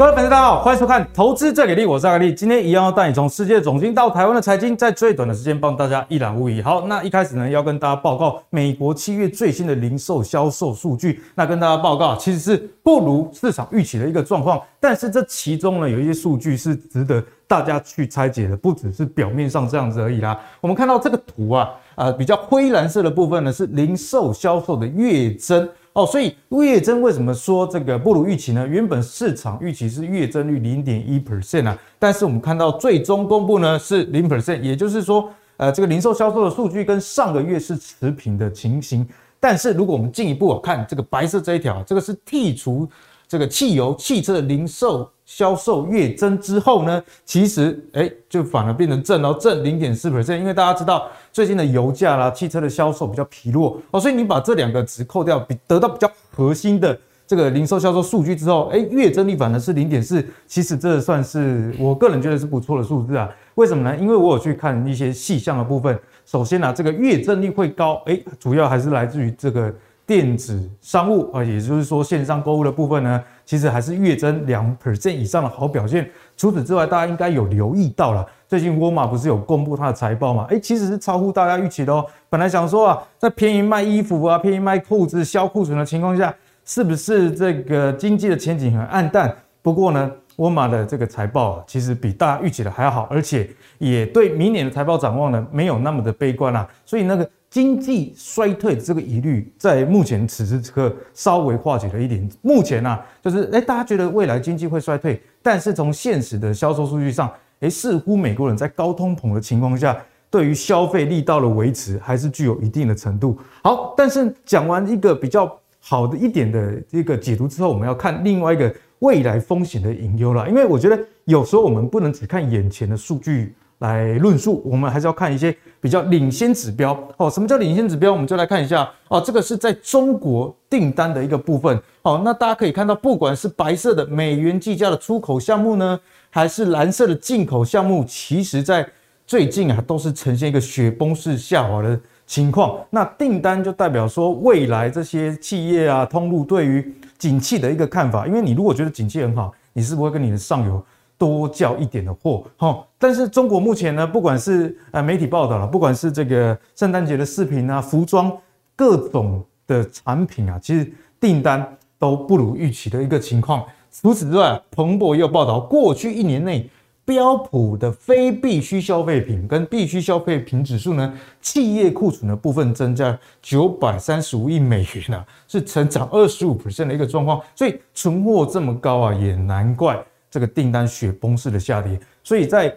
各位粉丝，大家好，欢迎收看《投资最给力》，我是阿力。今天一样要带你从世界总经到台湾的财经，在最短的时间帮大家一览无遗。好，那一开始呢，要跟大家报告美国七月最新的零售销售数据。那跟大家报告，其实是不如市场预期的一个状况。但是这其中呢，有一些数据是值得大家去拆解的，不只是表面上这样子而已啦。我们看到这个图啊，呃，比较灰蓝色的部分呢，是零售销售的月增。哦，所以月增为什么说这个不如预期呢？原本市场预期是月增率零点一 percent 啊，但是我们看到最终公布呢是零 percent，也就是说，呃，这个零售销售的数据跟上个月是持平的情形。但是如果我们进一步看这个白色这一条，这个是剔除这个汽油汽车的零售。销售月增之后呢，其实哎，就反而变成正哦，正零点四 percent。因为大家知道最近的油价啦，汽车的销售比较疲弱哦，所以你把这两个值扣掉，比得到比较核心的这个零售销售数据之后，哎，月增率反而是零点四。其实这算是我个人觉得是不错的数字啊。为什么呢？因为我有去看一些细项的部分。首先呢、这个月增率会高，哎，主要还是来自于这个。电子商务啊，也就是说线上购物的部分呢，其实还是月增两 percent 以上的好表现。除此之外，大家应该有留意到了，最近沃尔玛不是有公布它的财报嘛？诶，其实是超乎大家预期的哦。本来想说啊，在便宜卖衣服啊、便宜卖裤子、销库存的情况下，是不是这个经济的前景很暗淡？不过呢，沃尔玛的这个财报啊，其实比大家预期的还要好，而且也对明年的财报展望呢，没有那么的悲观啊。所以那个。经济衰退的这个疑虑，在目前此时此刻稍微化解了一点。目前啊，就是哎，大家觉得未来经济会衰退，但是从现实的销售数据上，哎，似乎美国人在高通膨的情况下，对于消费力道的维持还是具有一定的程度。好，但是讲完一个比较好的一点的这个解读之后，我们要看另外一个未来风险的隐忧了。因为我觉得有时候我们不能只看眼前的数据。来论述，我们还是要看一些比较领先指标哦。什么叫领先指标？我们就来看一下哦。这个是在中国订单的一个部分哦。那大家可以看到，不管是白色的美元计价的出口项目呢，还是蓝色的进口项目，其实在最近啊都是呈现一个雪崩式下滑的情况。那订单就代表说，未来这些企业啊、通路对于景气的一个看法。因为你如果觉得景气很好，你是不会跟你的上游。多叫一点的货，哈，但是中国目前呢，不管是呃媒体报道了，不管是这个圣诞节的视频啊，服装各种的产品啊，其实订单都不如预期的一个情况。除此之外，彭博也有报道，过去一年内标普的非必需消费品跟必需消费品指数呢，企业库存的部分增加九百三十五亿美元啊，是成长二十五 percent 的一个状况。所以存货这么高啊，也难怪。这个订单雪崩式的下跌，所以在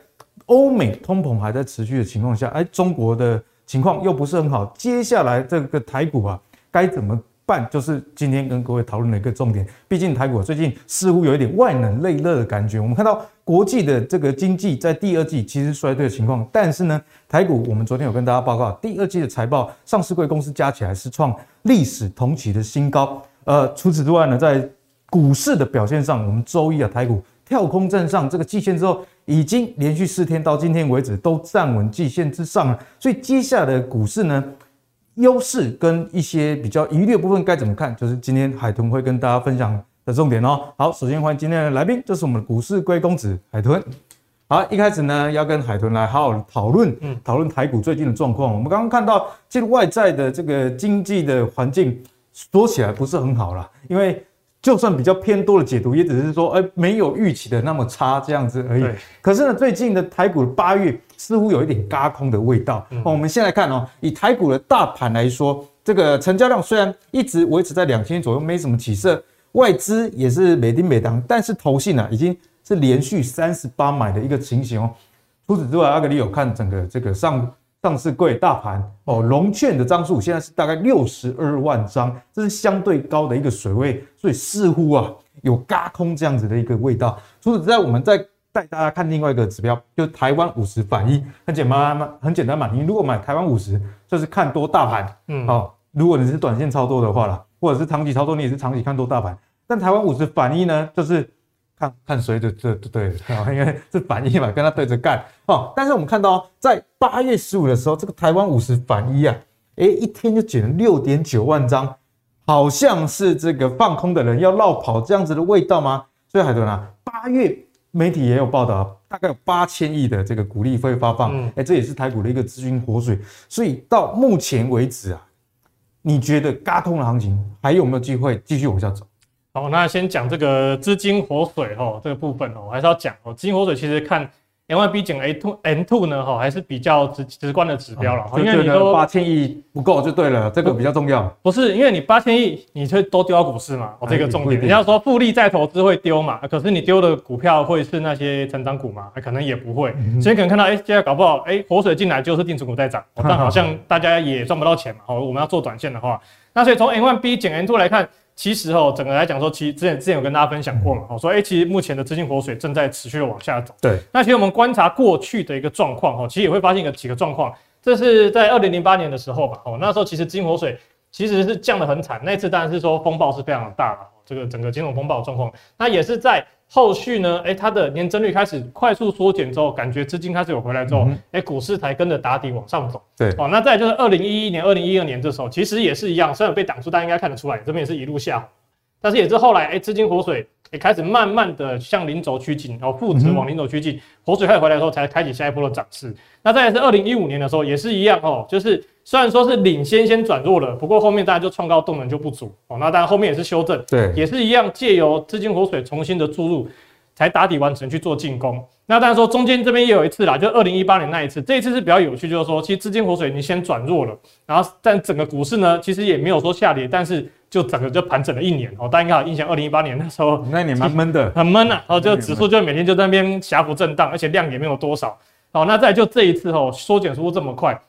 欧美通膨还在持续的情况下，哎，中国的情况又不是很好。接下来这个台股啊，该怎么办？就是今天跟各位讨论的一个重点。毕竟台股最近似乎有一点外冷内热的感觉。我们看到国际的这个经济在第二季其实衰退的情况，但是呢，台股我们昨天有跟大家报告，第二季的财报，上市柜公司加起来是创历史同期的新高。呃，除此之外呢，在股市的表现上，我们周一啊，台股。跳空站上这个季线之后，已经连续四天到今天为止都站稳季线之上了。所以接下来的股市呢，优势跟一些比较疑虑的部分该怎么看？就是今天海豚会跟大家分享的重点哦。好，首先欢迎今天的来宾，这是我们的股市龟公子海豚。好，一开始呢要跟海豚来好好讨论，讨论台股最近的状况。我们刚刚看到，其实外在的这个经济的环境说起来不是很好啦，因为。就算比较偏多的解读，也只是说，哎，没有预期的那么差这样子而已。可是呢，最近的台股的八月似乎有一点嘎空的味道。哦，我们先来看哦，以台股的大盘来说，这个成交量虽然一直维持在两千左右，没什么起色，外资也是每丁每当，但是投信呢，已经是连续三十八买的一个情形哦。除此之外，阿格里有看整个这个上。上市柜大盘哦，融券的张数现在是大概六十二万张，这是相对高的一个水位，所以似乎啊有轧空这样子的一个味道。除此之外，我们再带大家看另外一个指标，就是台湾五十反一，很简单嘛，很简单嘛。你如果买台湾五十，就是看多大盘，嗯，好，如果你是短线操作的话啦，或者是长期操作，你也是长期看多大盘。但台湾五十反一呢，就是。看看谁的这对啊，因为是反一嘛，跟他对着干哦。但是我们看到，在八月十五的时候，这个台湾五十反一啊，诶，一天就减了六点九万张，好像是这个放空的人要落跑这样子的味道吗？所以海豚啊，八月媒体也有报道，大概有八千亿的这个股利会发放，哎、这也是台股的一个资金活水。所以到目前为止啊，你觉得嘎通的行情还有没有机会继续往下走？好，那先讲这个资金活水哦，这个部分哦，我还是要讲哦，资金活水其实看。NYB 减 A two N two 呢，哈，还是比较直直观的指标了，因为你说八千亿不够就对了，这个比较重要。不是，因为你八千亿，你就都丢到股市嘛？哦，这个重点。你要说复利再投资会丢嘛？可是你丢的股票会是那些成长股嘛？可能也不会。所以可能看到，哎，现在搞不好，哎，活水进来就是定存股在涨，但好像大家也赚不到钱嘛。哦，我们要做短线的话，那所以从 NYB 减 N two 来看。其实哦，整个来讲说，其实之前之前有跟大家分享过嘛，哦，说哎，其实目前的资金活水正在持续的往下走。对，那其实我们观察过去的一个状况哦，其实也会发现一个几个状况。这是在二零零八年的时候吧，哦，那时候其实资金活水其实是降得很惨。那次当然是说风暴是非常的大了，这个整个金融风暴的状况，那也是在。后续呢？哎、欸，它的年增率开始快速缩减之后，感觉资金开始有回来之后，哎、股市才跟着打底往上走。对，哦，那再就是二零一一年、二零一二年这时候，其实也是一样，虽然被挡住，大家应该看得出来，这边也是一路下，但是也是后来，哎、欸，资金活水也开始慢慢的向零轴趋近，然后负值往零轴趋近，活水开始回来的时候，才开启下一波的涨势。那再来是二零一五年的时候，也是一样哦，就是。虽然说是领先先转弱了，不过后面大家就创高动能就不足哦。那当然后面也是修正，对，也是一样借由资金活水重新的注入，才打底完成去做进攻。那当然说中间这边也有一次啦，就二零一八年那一次，这一次是比较有趣，就是说其实资金活水已经先转弱了，然后但整个股市呢，其实也没有说下跌，但是就整个就盘整了一年哦。大家应该有印象，二零一八年那时候那年蛮闷的，很闷啊，然后就指数就每天就在那边狭幅震荡，而且量也没有多少。好，那再就这一次哦，缩减速度这么快。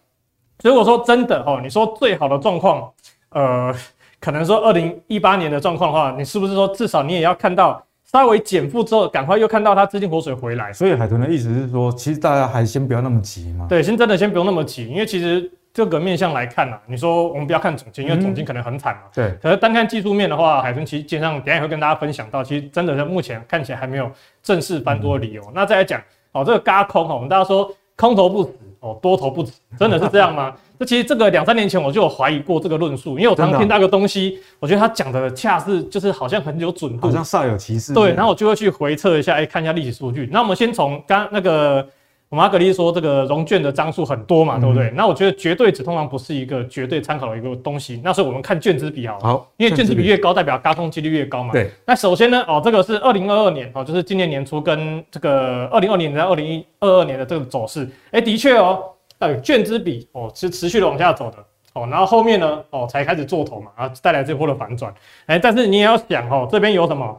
所以我说真的哦，你说最好的状况，呃，可能说二零一八年的状况的话，你是不是说至少你也要看到稍微减负之后，赶快又看到它资金活水回来？所以海豚的意思是说，其实大家还先不要那么急嘛。对，先真的先不用那么急，因为其实这个面向来看啊，你说我们不要看总金，因为总金可能很惨嘛。对。可是单看技术面的话，海豚其实基本上等下也会跟大家分享到，其实真的在目前看起来还没有正式翻多的理由。嗯、那再来讲哦，这个嘎空哈，我们大家说空头不死。哦，多头不止，真的是这样吗？这其实这个两三年前我就有怀疑过这个论述，因为我常常听到一个东西，我觉得他讲的恰是就是好像很有准度，好像煞有其事。对，然后我就会去回测一下，哎，看一下历史数据。那我们先从刚那个。我们阿格力说这个融券的张数很多嘛，对不对？嗯、那我觉得绝对值通常不是一个绝对参考的一个东西。那所以我们看券资比好，好，因为券资比越高，代表轧空几率越高嘛。对。那首先呢，哦，这个是二零二二年哦，就是今年年初跟这个二零二零年到二零二二年的这个走势，哎，的确哦，呃，券资比哦是持续的往下走的哦，然后后面呢，哦才开始做头嘛，然后带来这波的反转。哎，但是你也要想哦，这边有什么？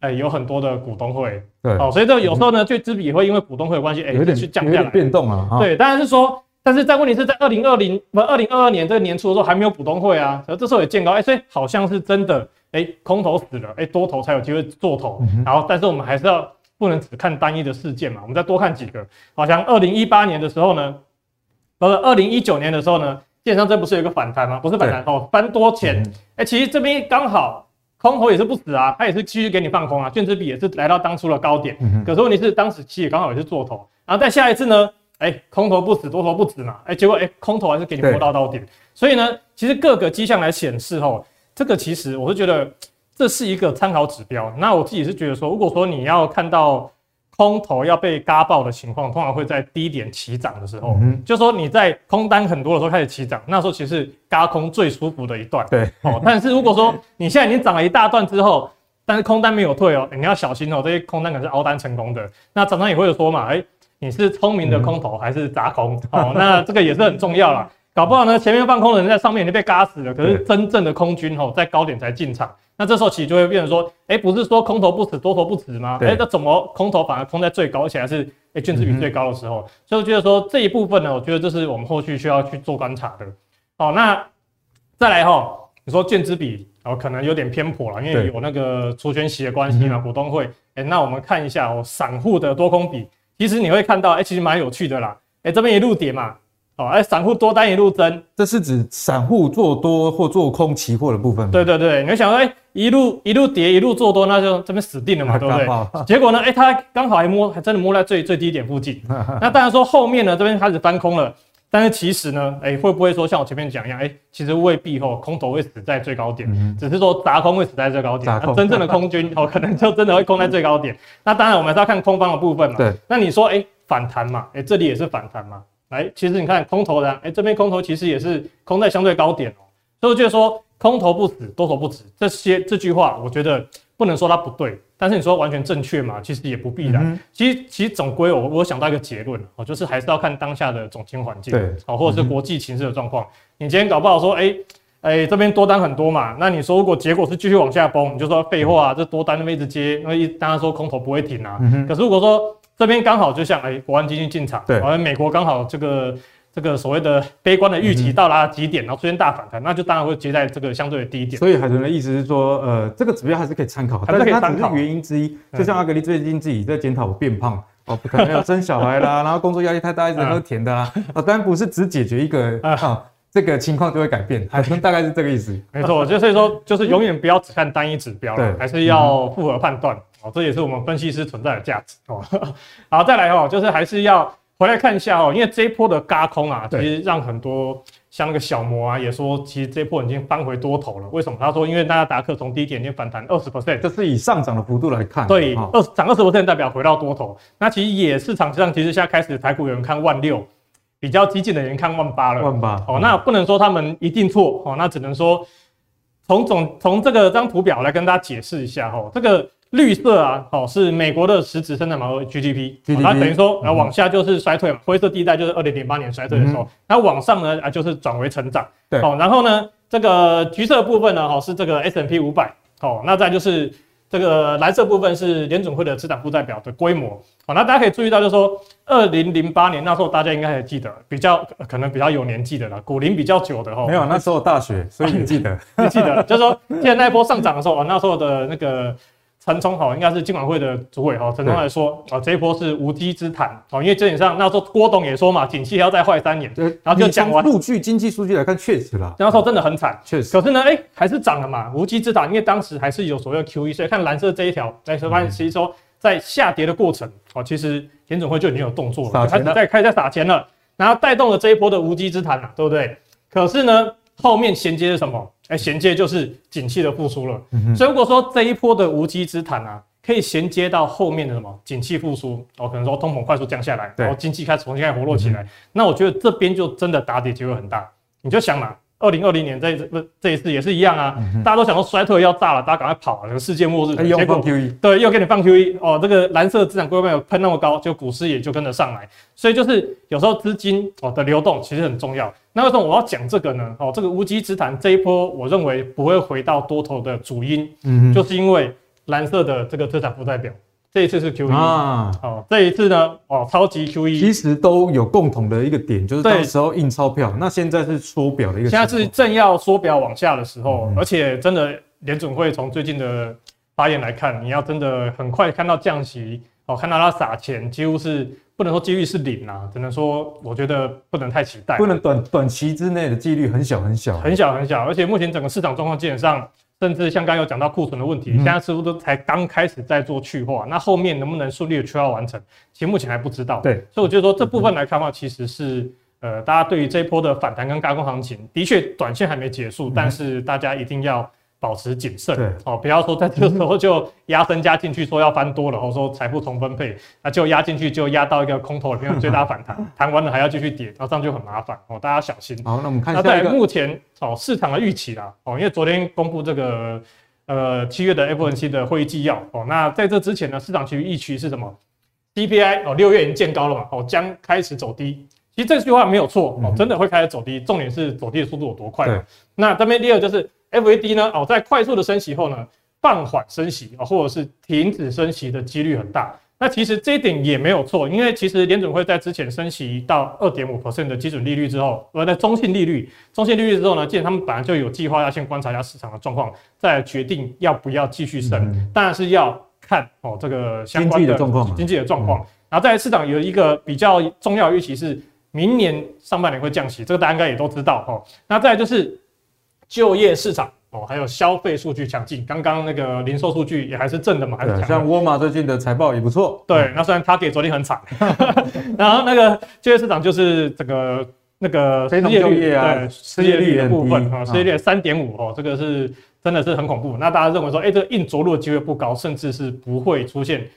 哎、欸，有很多的股东会，对，哦，所以这个有时候呢，券资比会因为股东会的关系，哎、欸，有点去降下来，变动啊。对，当然是说，但是在问题是在二零二零不二零二二年这个年初的时候还没有股东会啊，所以这时候也见高，哎、欸，所以好像是真的，哎、欸，空头死了，哎、欸，多头才有机会做头。嗯、然后，但是我们还是要不能只看单一的事件嘛，我们再多看几个。好像二零一八年的时候呢，不是二零一九年的时候呢，基本上这不是有一个反弹吗？不是反弹哦，翻多钱。哎、其实这边刚好。空头也是不死啊，它也是继续给你放空啊，券资比也是来到当初的高点。嗯、可是问题是，当时其实也刚好也是做头，然后再下一次呢，哎、欸，空头不死，多头不止嘛，哎、欸，结果哎、欸，空头还是给你摸到到点。所以呢，其实各个迹象来显示，吼，这个其实我是觉得这是一个参考指标。那我自己是觉得说，如果说你要看到。空头要被嘎爆的情况，通常会在低点起涨的时候，嗯、就说你在空单很多的时候开始起涨，那时候其实是嘎空最舒服的一段。对，哦，但是如果说你现在已经涨了一大段之后，但是空单没有退哦，你要小心哦，这些空单可能是凹单成功的。那常常也会有说嘛，哎、欸，你是聪明的空头还是杂空？嗯、哦，那这个也是很重要啦。搞不好呢，前面放空的人在上面已经被嘎死了，可是真正的空军哦，在高点才进场。那这时候其实就会变成说，哎、欸，不是说空头不死，多头不死吗？哎、欸，那怎么空头反而空在最高，而且还是哎券资比最高的时候？嗯、所以我觉得说这一部分呢，我觉得这是我们后续需要去做观察的。好，那再来哈，你说券资比哦，可能有点偏颇了，因为有那个除权息的关系嘛，股东会。哎、欸，那我们看一下哦，散户的多空比，其实你会看到，其实蛮有趣的啦。哎、欸，这边一路跌嘛。哦，哎，散户多单一路增，这是指散户做多或做空期货的部分。对对对，你会想说，哎，一路一路跌，一路做多，那就这边死定了嘛，对不对？结果呢，哎，他刚好还摸，还真的摸在最最低点附近。那当然说后面呢，这边开始翻空了，但是其实呢，哎、欸，会不会说像我前面讲一样，哎、欸，其实未必吼，空头会死在最高点，嗯、只是说砸空会死在最高点，啊、真正的空军哦，可能就真的会空在最高点。那当然，我们还是要看空方的部分嘛。对。那你说，哎、欸，反弹嘛，哎、欸，这里也是反弹嘛。来，其实你看空头的，哎、欸，这边空头其实也是空在相对高点哦。所以我觉得说，空头不死，多头不止，这些这句话，我觉得不能说它不对。但是你说完全正确嘛？其实也不必然。嗯、其实其实总归我我想到一个结论哦，就是还是要看当下的总经环境，对，哦，或者是国际形势的状况。嗯、你今天搞不好说，哎、欸、哎、欸、这边多单很多嘛，那你说如果结果是继续往下崩，你就说废话啊，这多单那么一直接，因为当然说空头不会停啊。嗯、可是如果说这边刚好就像哎、欸、国安基金进场，对，而美国刚好这个。这个所谓的悲观的预期到达极点，然后出现大反弹，那就当然会接在这个相对的低点。所以海豚的意思是说，呃，这个指标还是可以参考，但是它只是原因之一。就像阿格力最近自己在检讨我变胖哦，不可能要生小孩啦，然后工作压力太大，一直喝甜的啊，当然不是只解决一个啊，这个情况就会改变。海豚大概是这个意思。没错，就所以说，就是永远不要只看单一指标了，还是要复合判断哦，这也是我们分析师存在的价值哦。好，再来哦，就是还是要。回来看一下哦，因为这一波的嘎空啊，其实让很多像那个小摩啊也说，其实这一波已经翻回多头了。为什么？他说，因为纳斯达克从低点已经反弹二十 percent，这是以上涨的幅度来看。对，二涨二十 percent 代表回到多头。那其实也市场上其实现在开始台股有人看万六，比较激进的人看万八了。万八。哦，那不能说他们一定错哦，那只能说从总从这个张图表来跟大家解释一下哦，这个。绿色啊，哦，是美国的实质生产毛额 GDP，它等于说，然后往下就是衰退嘛，灰色地带就是二零零八年衰退的时候，然后往上呢啊就是转为成长，对，哦，然后呢这个橘色部分呢，哦是这个 S&P 五百，哦，那再就是这个蓝色部分是联准会的资产负债表的规模，好，那大家可以注意到就是说，二零零八年那时候大家应该还记得，比较可能比较有年纪的了，股龄比较久的哈，没有，那时候大学，所以你记得，你记得，就是说记得那一波上涨的时候啊，那时候的那个。陈冲好，应该是金管会的主委哈。陈冲来说啊，这一波是无稽之谈哦，因为基本上那时候郭董也说嘛，景气还要再坏三年。然后就讲完数据，经济数据来看，确实啦。那时候真的很惨，确实。可是呢，哎、欸，还是涨了嘛，无稽之谈，因为当时还是有所谓的 QE，所以看蓝色这一条，来说发现其实说在下跌的过程哦，其实联准会就已经有动作了，开始在开始在撒钱了，然后带动了这一波的无稽之谈了，对不对？可是呢，后面衔接是什么？哎，衔接就是景气的复苏了。嗯、哼所以如果说这一波的无稽之谈啊，可以衔接到后面的什么景气复苏，哦，可能说通膨快速降下来，然后经济开始重新开始活络起来，嗯、那我觉得这边就真的打底机会很大。你就想嘛。二零二零年这一次不这一次也是一样啊，嗯、大家都想说衰退要炸了，大家赶快跑，这个世界末日。又放 QE，对，又给你放 QE 哦，这个蓝色资产规模有喷那么高，就股市也就跟着上来。所以就是有时候资金哦的流动其实很重要。那为什么我要讲这个呢？哦，这个无稽之谈这一波，我认为不会回到多头的主因，嗯哼，就是因为蓝色的这个资产负债表。这一次是 QE 啊，哦，这一次呢，哦，超级 QE，其实都有共同的一个点，就是那时候印钞票，那现在是缩表的一个，现在是正要缩表往下的时候，嗯、而且真的联准会从最近的发言来看，你要真的很快看到降息，哦，看到他撒钱，几乎是不能说几率是零啊，只能说我觉得不能太期待，不能短短期之内的几率很小很小。很小很小，而且目前整个市场状况基本上。甚至像刚刚有讲到库存的问题，现在似乎都才刚开始在做去化，嗯、那后面能不能顺利的去化完成，其实目前还不知道。对，所以我觉得说这部分来看的话，其实是呃，大家对于这一波的反弹跟高空行情，的确短线还没结束，嗯、但是大家一定要。保持谨慎，对哦，不要说在这个时候就压身加进去，说要翻多了，或者说财富重分配，那就压进去就压到一个空头里面最大反弹，弹完了还要继续跌，然后这样就很麻烦哦，大家小心。好，那我们看一下。那在目前哦市场的预期啦，哦，因为昨天公布这个呃七月的 FOMC 的会议纪要哦，那在这之前呢，市场其实预期是什么？CPI 哦六月已经见高了嘛，哦将开始走低。其实这句话没有错哦，真的会开始走低，重点是走低的速度有多快。那这边第二就是。FED 呢？哦，在快速的升息后呢，放缓升息啊，或者是停止升息的几率很大。那其实这一点也没有错，因为其实联准会在之前升息到二点五 percent 的基准利率之后，而在中性利率、中性利率之后呢，既然他们本来就有计划要先观察一下市场的状况，再决定要不要继续升。嗯、当然是要看哦这个相关的经济的状况，经济的状况。然后在市场有一个比较重要的预期是，明年上半年会降息，这个大家应该也都知道哦。那再来就是。就业市场哦，还有消费数据强劲，刚刚那个零售数据也还是正的嘛，还是强。像沃尔玛最近的财报也不错。对，那虽然他给昨天很惨，然后那个就业市场就是这个那个失业率啊，对，失业率的部分啊，失业率三点五哦，这个是真的是很恐怖。那大家认为说，哎，这个硬着陆的机会不高，甚至是不会出现。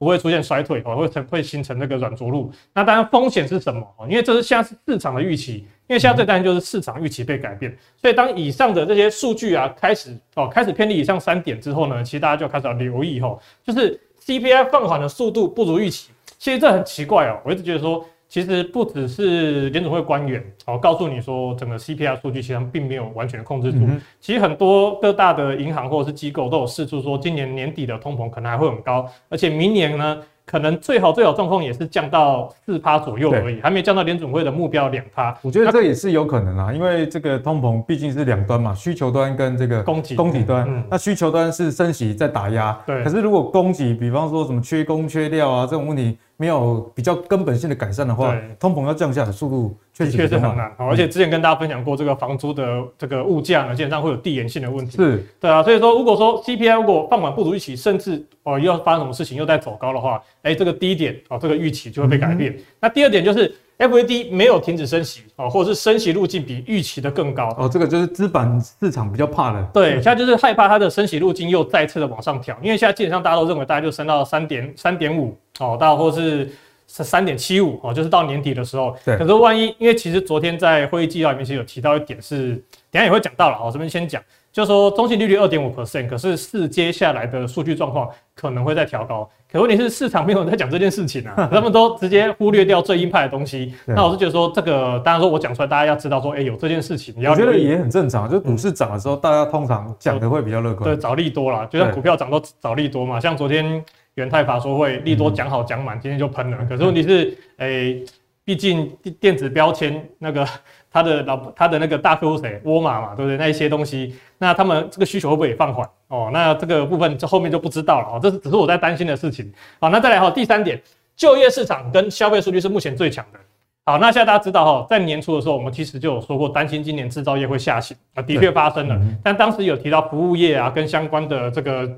不会出现衰退哦，会成会形成那个软着陆。那当然风险是什么？因为这是现在是市场的预期，因为现在最担心就是市场预期被改变。所以当以上的这些数据啊开始哦开始偏离以上三点之后呢，其实大家就开始要留意吼，就是 CPI 放缓的速度不如预期。其实这很奇怪哦，我一直觉得说。其实不只是联准会官员哦，告诉你说整个 CPI 数据其实并没有完全控制住。其实很多各大的银行或者是机构都有试出说，今年年底的通膨可能还会很高，而且明年呢。可能最好最好状况也是降到四趴左右而已，还没降到联准会的目标两趴。我觉得这也是有可能啊，因为这个通膨毕竟是两端嘛，需求端跟这个供给供给端。嗯，那需求端是升息在打压，对。可是如果供给，比方说什么缺工缺料啊这种问题没有比较根本性的改善的话，通膨要降下的速度。确实是很难，而且之前跟大家分享过，这个房租的这个物价呢，基本上会有递延性的问题。是，对啊，所以说如果说 CPI 如果放缓不足预期，甚至哦又要发生什么事情又在走高的话，哎，这个第一点哦，这个预期就会被改变。那第二点就是 F A D 没有停止升息哦，或者是升息路径比预期的更高哦，这个就是资本市场比较怕的。对，现在就是害怕它的升息路径又再次的往上调，因为现在基本上大家都认为大概就升到三点三点五哦，到或是。是三点七五哦，就是到年底的时候。对。可是万一，因为其实昨天在会议纪要里面其实有提到一点是，等下也会讲到了。我这边先讲，就是说中性利率二点五 percent，可是是接下来的数据状况可能会再调高。可问题是市场没有人在讲这件事情啊，他们都直接忽略掉最鹰派的东西。那我是觉得说，这个当然说我讲出来，大家要知道说，哎、欸，有这件事情。我觉得也很正常，就股市涨的时候，大家通常讲的会比较乐观。对，找利多啦，就像股票涨都找利多嘛，像昨天。元泰法说会利多讲好讲满，今天就喷了。可是问题是，诶、欸，毕竟电子标签那个 他的老他的那个大客户谁，沃尔玛嘛，对不对？那一些东西，那他们这个需求会不会也放缓？哦，那这个部分这后面就不知道了。哦，这是只是我在担心的事情。好，那再来哈，第三点，就业市场跟消费数据是目前最强的。好，那现在大家知道哈，在年初的时候，我们其实就有说过，担心今年制造业会下行啊，的确发生了。但当时有提到服务业啊，跟相关的这个。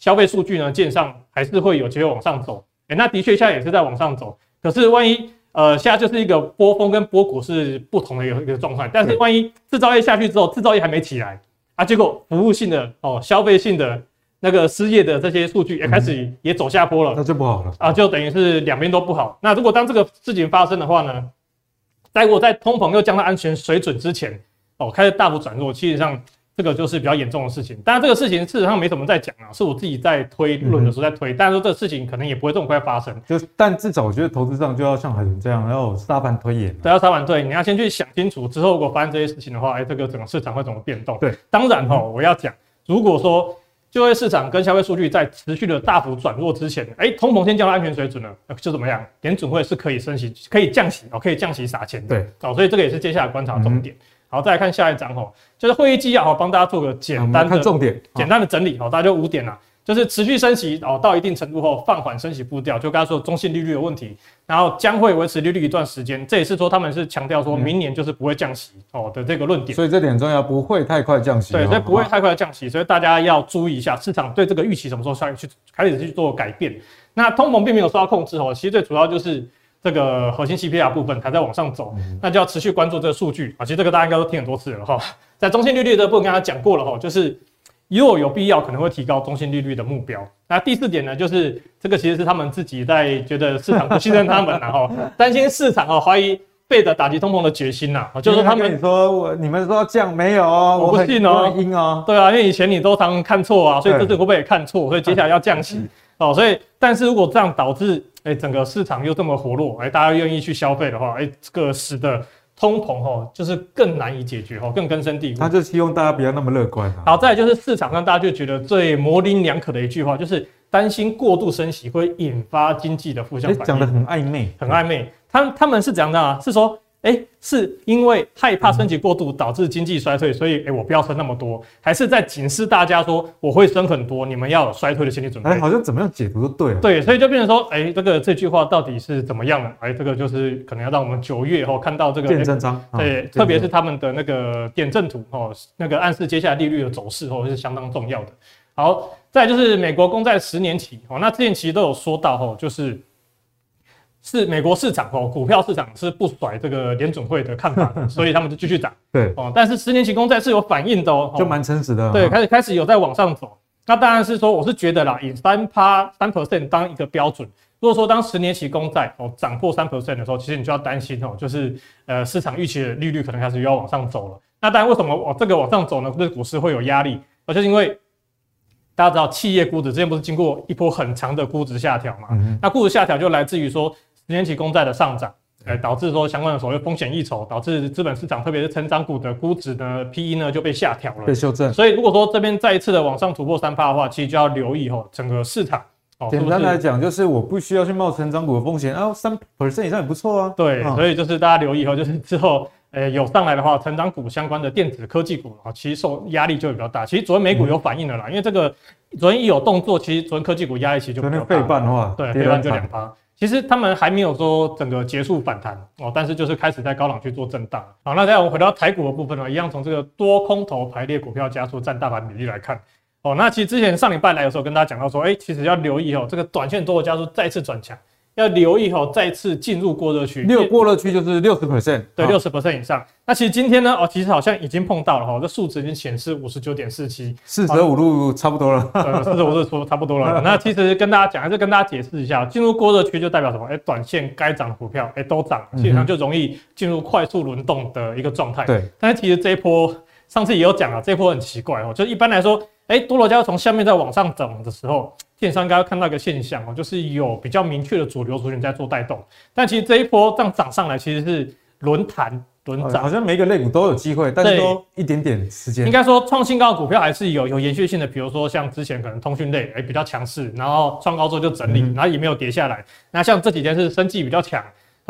消费数据呢，见上还是会有机会往上走，诶，那的确现在也是在往上走。可是万一呃，现在就是一个波峰跟波谷是不同的一个一个状态。但是万一制造业下去之后，制造业还没起来啊，结果服务性的哦，消费性的那个失业的这些数据也开始也走下坡了，那就不好了啊，就等于是两边都不好。那如果当这个事情发生的话呢，在我在通膨又降到安全水准之前，哦，开始大幅转弱，其实上。这个就是比较严重的事情，当然这个事情事实上没什么在讲啊，是我自己在推论的时候在推，但是说这个事情可能也不会这么快发生。就但至少我觉得投资上就要像海豚这样，要沙盘推演。对，要沙盘推，你要先去想清楚之后如果发生这些事情的话，哎，这个整个市场会怎么变动？对，当然哈，我要讲，如果说就业市场跟消费数据在持续的大幅转弱之前，哎，通膨先降到安全水准了，就怎么样？联准会是可以升息，可以降息哦，可以降息撒钱的。对，哦，所以这个也是接下来观察的重点。嗯好，再来看下一张吼，就是会议纪要哈，帮大家做个简单的重点，简单的整理。好，大家就五点啦，就是持续升息哦，到一定程度后放缓升息步调，就刚才说中性利率的问题，然后将会维持利率一段时间，这也是说他们是强调说明年就是不会降息哦的这个论点。所以这点很重要，不会太快降息。对，所以不会太快降息，所以大家要注意一下市场对这个预期什么时候开始去开始去做改变。那通膨并没有受到控制哦，其实最主要就是。这个核心 CPI 部分还在往上走，那就要持续关注这个数据。啊。其实这个大家应该都听很多次了哈，在中性利率的部分跟大家讲过了哈，就是如果有必要可能会提高中性利率的目标。那第四点呢，就是这个其实是他们自己在觉得市场不信任他们然后 担心市场啊怀疑背着打击通膨的决心呐，就是他们你说我你们说降没有哦，我不信哦，阴哦，对啊，因为以前你都常看错啊，所以这次会不会也看错？所以接下来要降息哦，所以但是如果这样导致。哎，整个市场又这么活络，哎，大家愿意去消费的话，哎，这个使得通膨哦就是更难以解决哦，更根深蒂固。他就希望大家不要那么乐观啊。好，再来就是市场上大家就觉得最模棱两可的一句话，就是担心过度升息会引发经济的负向反应。讲得很暧昧，很暧昧。他他们是怎样的啊？是说。哎，是因为害怕升级过度导致经济衰退，所以哎，我不要升那么多，还是在警示大家说我会升很多，你们要有衰退的心理准备。哎，好像怎么样解读都对了。对，所以就变成说，哎，这个这句话到底是怎么样的？哎，这个就是可能要让我们九月后看到这个电证章，对，特别是他们的那个点阵图哦，那个暗示接下来利率的走势哦，是相当重要的。好，再就是美国公债十年期哦，那之前其实都有说到哦，就是。是美国市场哦，股票市场是不甩这个联准会的看法的，所以他们就继续涨。对哦，但是十年期公债是有反应的哦，就蛮诚实的。对，开始开始有在往上走。那当然是说，我是觉得啦，以三趴三 percent 当一个标准。如果说当十年期公债哦涨破三 percent 的时候，其实你就要担心哦，就是呃市场预期的利率可能开始又要往上走了。那当然，为什么我这个往上走呢？不是股市会有压力，而就是因为大家知道企业估值之前不是经过一波很长的估值下调嘛？嗯、那估值下调就来自于说十年期公债的上涨，呃，导致说相关的所谓风险溢酬，导致资本市场特别是成长股的估值呢 PE 呢就被下调了，被修正。所以如果说这边再一次的往上突破三趴的话，其实就要留意哦，整个市场。简单来讲，就是我不需要去冒成长股的风险啊，三 percent 以上也不错啊。对，所以就是大家留意哦，就是之后。呃，有上来的话，成长股相关的电子科技股啊，其实受压力就会比较大。其实昨天美股有反应了啦，嗯、因为这个昨天一有动作，其实昨天科技股压力其实就比较大。昨天费半的话，对，费半就两趴。其实他们还没有说整个结束反弹哦，但是就是开始在高档去做震荡。好，那再我们回到台股的部分呢，一样从这个多空头排列股票加速占大盘比例来看哦。那其实之前上礼拜来的时候跟大家讲到说，哎、其实要留意哦，这个短线多头加速再次转强。要留意哦，再次进入过热区，六过热区就是六十 percent，对，六十 percent 以上。那其实今天呢，哦，其实好像已经碰到了哈，这数值已经显示五十九点四七，四舍五入差不多了，呃，四舍五入说差不多了。那其实跟大家讲，还是跟大家解释一下，进入过热区就代表什么？哎，短线该涨的股票，哎，都涨，基本上就容易进入快速轮动的一个状态。对，但是其实这一波，上次也有讲了，这一波很奇怪哦，就一般来说，哎，多头家从下面再往上涨的时候。电商应该要看到一个现象哦，就是有比较明确的主流族群在做带动，但其实这一波这样涨上来，其实是轮弹轮涨，好像每个类股都有机会，但是都一点点时间。应该说创新高的股票还是有有延续性的，比如说像之前可能通讯类哎比较强势，然后创高之后就整理，然后也没有跌下来。那像这几天是生技比较强。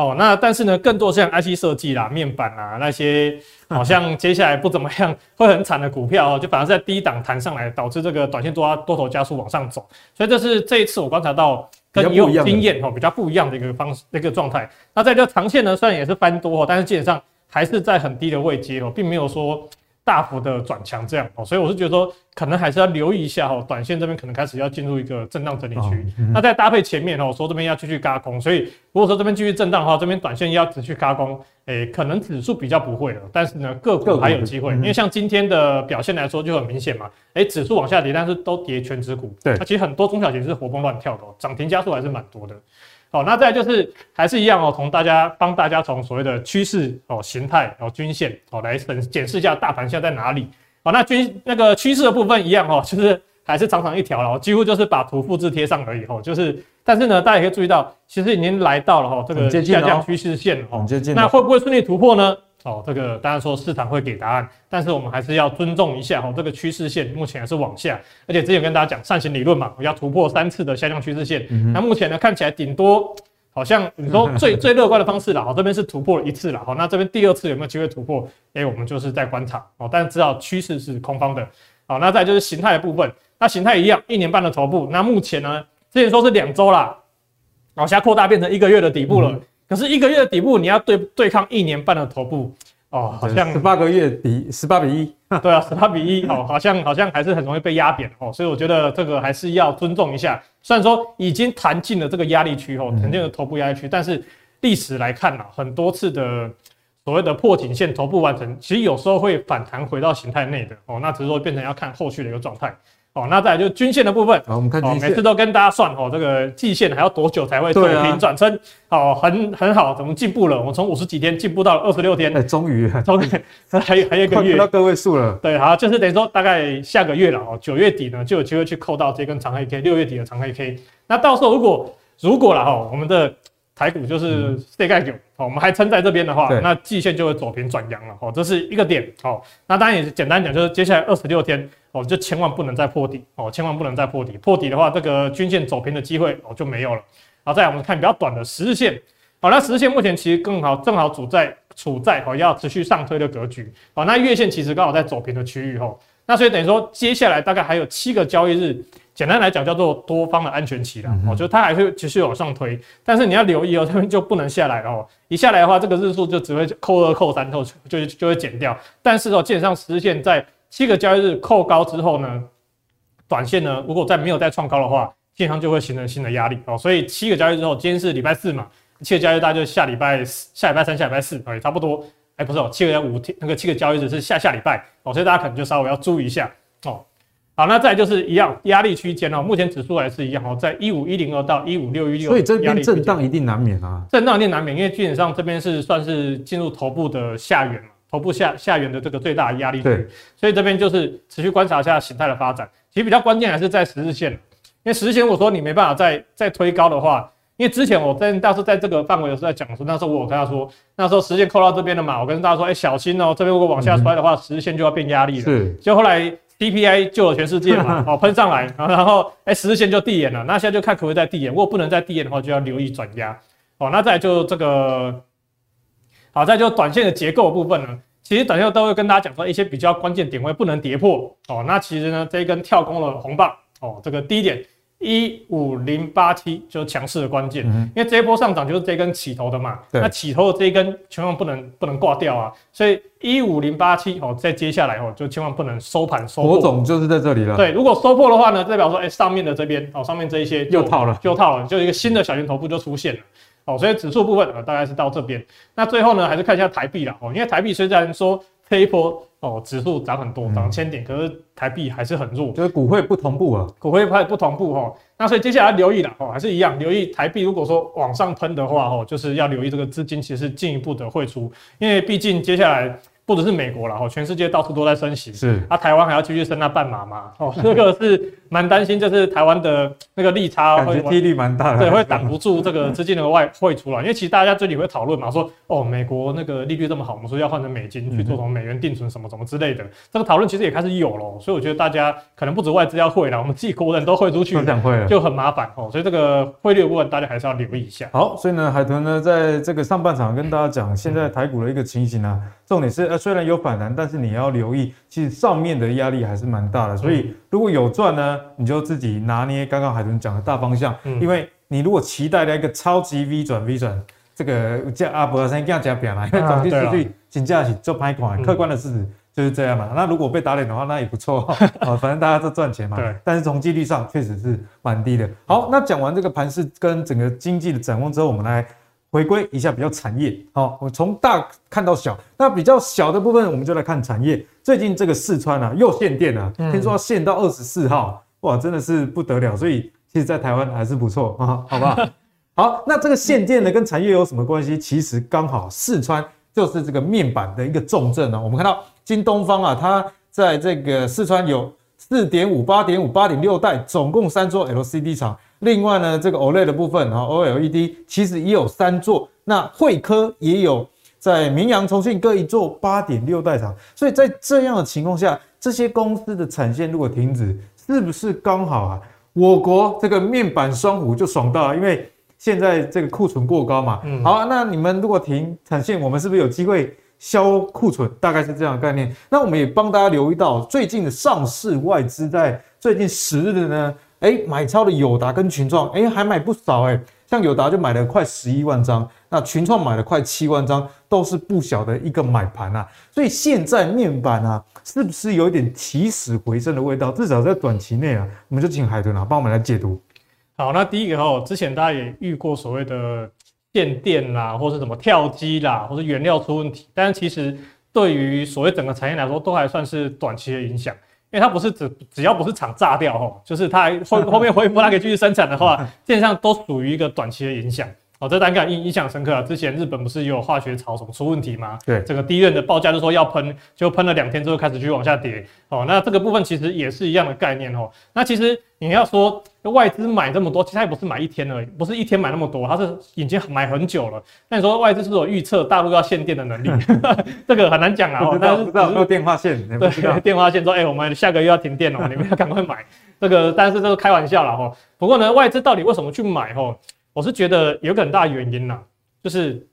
哦，那但是呢，更多像 IC 设计啦、面板啊那些，好像接下来不怎么样，会很惨的股票哦，就反而在低档弹上来，导致这个短线多多头加速往上走。所以这是这一次我观察到跟以往经验哦比较不一样的一个方式一个状态。那在这长线呢，虽然也是翻多哦，但是基本上还是在很低的位阶哦，并没有说。大幅的转强，这样哦，所以我是觉得说，可能还是要留意一下哦，短线这边可能开始要进入一个震荡整理区。那再搭配前面哦，说这边要继续轧空，所以如果说这边继续震荡的话，这边短线要持续轧空，诶、欸，可能指数比较不会了，但是呢，个股还有机会，因为像今天的表现来说就很明显嘛，诶、欸，指数往下跌，但是都跌全指股，对，那其实很多中小型是活蹦乱跳的，涨停加速还是蛮多的。好，那再就是还是一样哦，从大家帮大家从所谓的趋势哦、形态哦、均线哦来检检视一下大盘现在在哪里。好，那均那个趋势的部分一样哦，就是还是长长一条了，几乎就是把图复制贴上而已哦。就是，但是呢，大家也可以注意到，其实已经来到了哈这个下降趋势线哦。那会不会顺利突破呢？哦，这个当然说市场会给答案，但是我们还是要尊重一下哦。这个趋势线目前还是往下，而且之前跟大家讲上行理论嘛，要突破三次的下降趋势线。嗯、那目前呢，看起来顶多好像你说最 最乐观的方式了。好，这边是突破了一次了。好，那这边第二次有没有机会突破？哎，我们就是在观察哦。但是知道趋势是空方的。好，那再就是形态的部分，那形态一样，一年半的头部。那目前呢，之前说是两周啦，往下扩大变成一个月的底部了。嗯可是一个月的底部，你要对对抗一年半的头部哦，好像十八个月比十八比一，对啊，十八比一哦，好像好像还是很容易被压扁哦，所以我觉得这个还是要尊重一下。虽然说已经弹进了这个压力区哦，弹进了头部压力区，但是历史来看呢，很多次的所谓的破颈线头部完成，其实有时候会反弹回到形态内的哦，那只是说变成要看后续的一个状态。哦，那再来就是均线的部分。好，我们看均线。每次都跟大家算哦，这个季线还要多久才会走平转升？好，很很好，我们进步了。我们从五十几天进步到了二十六天。哎，终于，终于，还有还有一个月。到个位数了。对，好，就是等于说大概下个月了哦，九月底呢就有机会去扣到这根长黑 K，六月底的长黑 K。那到时候如果如果了哈，我们的台股就是世界九，好，我们还撑在这边的话，那季线就会走平转阳了。哦，这是一个点。好，那当然也是简单讲，就是接下来二十六天。哦，就千万不能再破底哦，千万不能再破底。破底的话，这个均线走平的机会哦就没有了。好，再来我们看比较短的十日线。好，那十日线目前其实更好，正好处在处在哦要持续上推的格局。好，那月线其实刚好在走平的区域哦。那所以等于说，接下来大概还有七个交易日，简单来讲叫做多方的安全期了。哦，就它还是继续往上推，但是你要留意哦，这边就不能下来了哦。一下来的话，这个日数就只会扣二扣三扣就就会减掉。但是哦，基本上十日线在七个交易日扣高之后呢，短线呢，如果再没有再创高的话，基本上就会形成新的压力哦。所以七个交易日之后，今天是礼拜四嘛，七个交易大概就下礼拜下礼拜三、下礼拜四，哎，差不多，哎，不是哦，七个五天，那个七个交易日是下下礼拜哦，所以大家可能就稍微要注意一下哦。好，那再就是一样压力区间哦，目前指数还是一样哦，在一五一零二到一五六一六，所以这边震荡一定难免啊，震荡一定难免，因为基本上这边是算是进入头部的下缘嘛，头部下下缘的这个最大的压力区，所以这边就是持续观察一下形态的发展。其实比较关键还是在十日线，因为十日线我说你没办法再再推高的话，因为之前我在当时在这个范围的时候在讲说，那时候我有跟他说，那时候十日线扣到这边了嘛，我跟大家说，哎、欸，小心哦，这边如果往下摔的话，十、嗯、日线就要变压力了。是，就后来。CPI 救了全世界嘛，哦，喷上来，然后哎，十日线就递延了，那现在就看可不可以再递延，如果不能再递延的话，就要留意转压，哦，那再就这个，好，再就短线的结构的部分呢，其实短线都会跟大家讲说一些比较关键点位不能跌破，哦，那其实呢，这一根跳空的红棒，哦，这个低点。一五零八七就是强势的关键，因为这一波上涨就是这根起头的嘛，那起头的这一根千万不能不能挂掉啊，所以一五零八七哦，在接下来哦就千万不能收盘收破，火种就是在这里了。对，如果收破的话呢，代表说哎、欸、上面的这边哦上面这一些又套了，又套了，就一个新的小圆头部就出现了。哦，所以指数部分大概是到这边，那最后呢还是看一下台币啦。哦，因为台币虽然说这一波。哦，指数涨很多，涨千点，可是台币还是很弱，就是股汇不同步啊，股汇派不同步哈。那所以接下来留意了哦，还是一样留意台币。如果说往上喷的话哦，就是要留意这个资金其实进一步的汇出，因为毕竟接下来。或者是美国了哈，全世界到处都在升息，是啊，台湾还要继续升那半码嘛？哦，这个是蛮担心，就是台湾的那个利差会几率蛮大的，对，会挡不住这个 资金的外汇出来。因为其实大家最近会讨论嘛，说哦，美国那个利率这么好，我们说要换成美金去做什么美元定存什么什么之类的，这个讨论其实也开始有了。所以我觉得大家可能不止外资要汇了，我们自己国人都汇出去，就很麻烦哦。所以这个汇率的部分大家还是要留意一下。好，所以呢，海豚呢，在这个上半场跟大家讲现在台股的一个情形呢，重点是呃，虽然有反弹。但是你要留意，其实上面的压力还是蛮大的，所以如果有赚呢，你就自己拿捏刚刚海豚讲的大方向，因为你如果期待了一个超级 V 转 V 转，这个叫阿伯先这样讲表啦，因为 总体数据金价是做拍款，客观的事实就是这样嘛。那如果被打脸的话，那也不错啊，反正大家都赚钱嘛。对。但是从几率上确实是蛮低的。好，那讲完这个盘势跟整个经济的展望之后，我们来。回归一下比较产业，好，我从大看到小，那比较小的部分，我们就来看产业。最近这个四川啊，又限电了，听说要限到二十四号，哇，真的是不得了。所以其实，在台湾还是不错啊，好不好？好，那这个限电呢，跟产业有什么关系？其实刚好四川就是这个面板的一个重镇啊。我们看到京东方啊，它在这个四川有四点五、八点五、八点六代，总共三座 LCD 厂。另外呢，这个 OLED 的部分啊，OLED 其实也有三座，那惠科也有在明阳、重庆各一座八点六代厂，所以在这样的情况下，这些公司的产线如果停止，是不是刚好啊？我国这个面板双虎就爽到了，因为现在这个库存过高嘛。嗯，好，那你们如果停产线，我们是不是有机会消库存？大概是这样的概念。那我们也帮大家留意到，最近的上市外资在最近十日的呢。哎，买超的友达跟群创，哎，还买不少哎。像友达就买了快十一万张，那群创买了快七万张，都是不小的一个买盘啊。所以现在面板啊，是不是有一点起死回生的味道？至少在短期内啊，我们就请海豚啊帮我们来解读。好，那第一个哦，之前大家也遇过所谓的限电啦，或是什么跳机啦，或是原料出问题，但是其实对于所谓整个产业来说，都还算是短期的影响。因为它不是只只要不是厂炸掉吼，就是它后 后面恢复它可以继续生产的话，基本上都属于一个短期的影响。哦，这单感印印象深刻啊！之前日本不是也有化学槽什么出问题吗？对，整个第一任的报价就说要喷，就喷了两天之后开始继续往下跌。哦，那这个部分其实也是一样的概念哦。那其实你要说外资买这么多，其实它也不是买一天而已，不是一天买那么多，它是已经买很久了。那你说外资是不是有预测大陆要限电的能力？这个很难讲啊。不知道，不知道有没有电话线？对，电话线说，哎、欸，我们下个月要停电了，你们要赶快买。这个，但是这个开玩笑了哈。不过呢，外资到底为什么去买？哈，我是觉得有个很大的原因呐。就是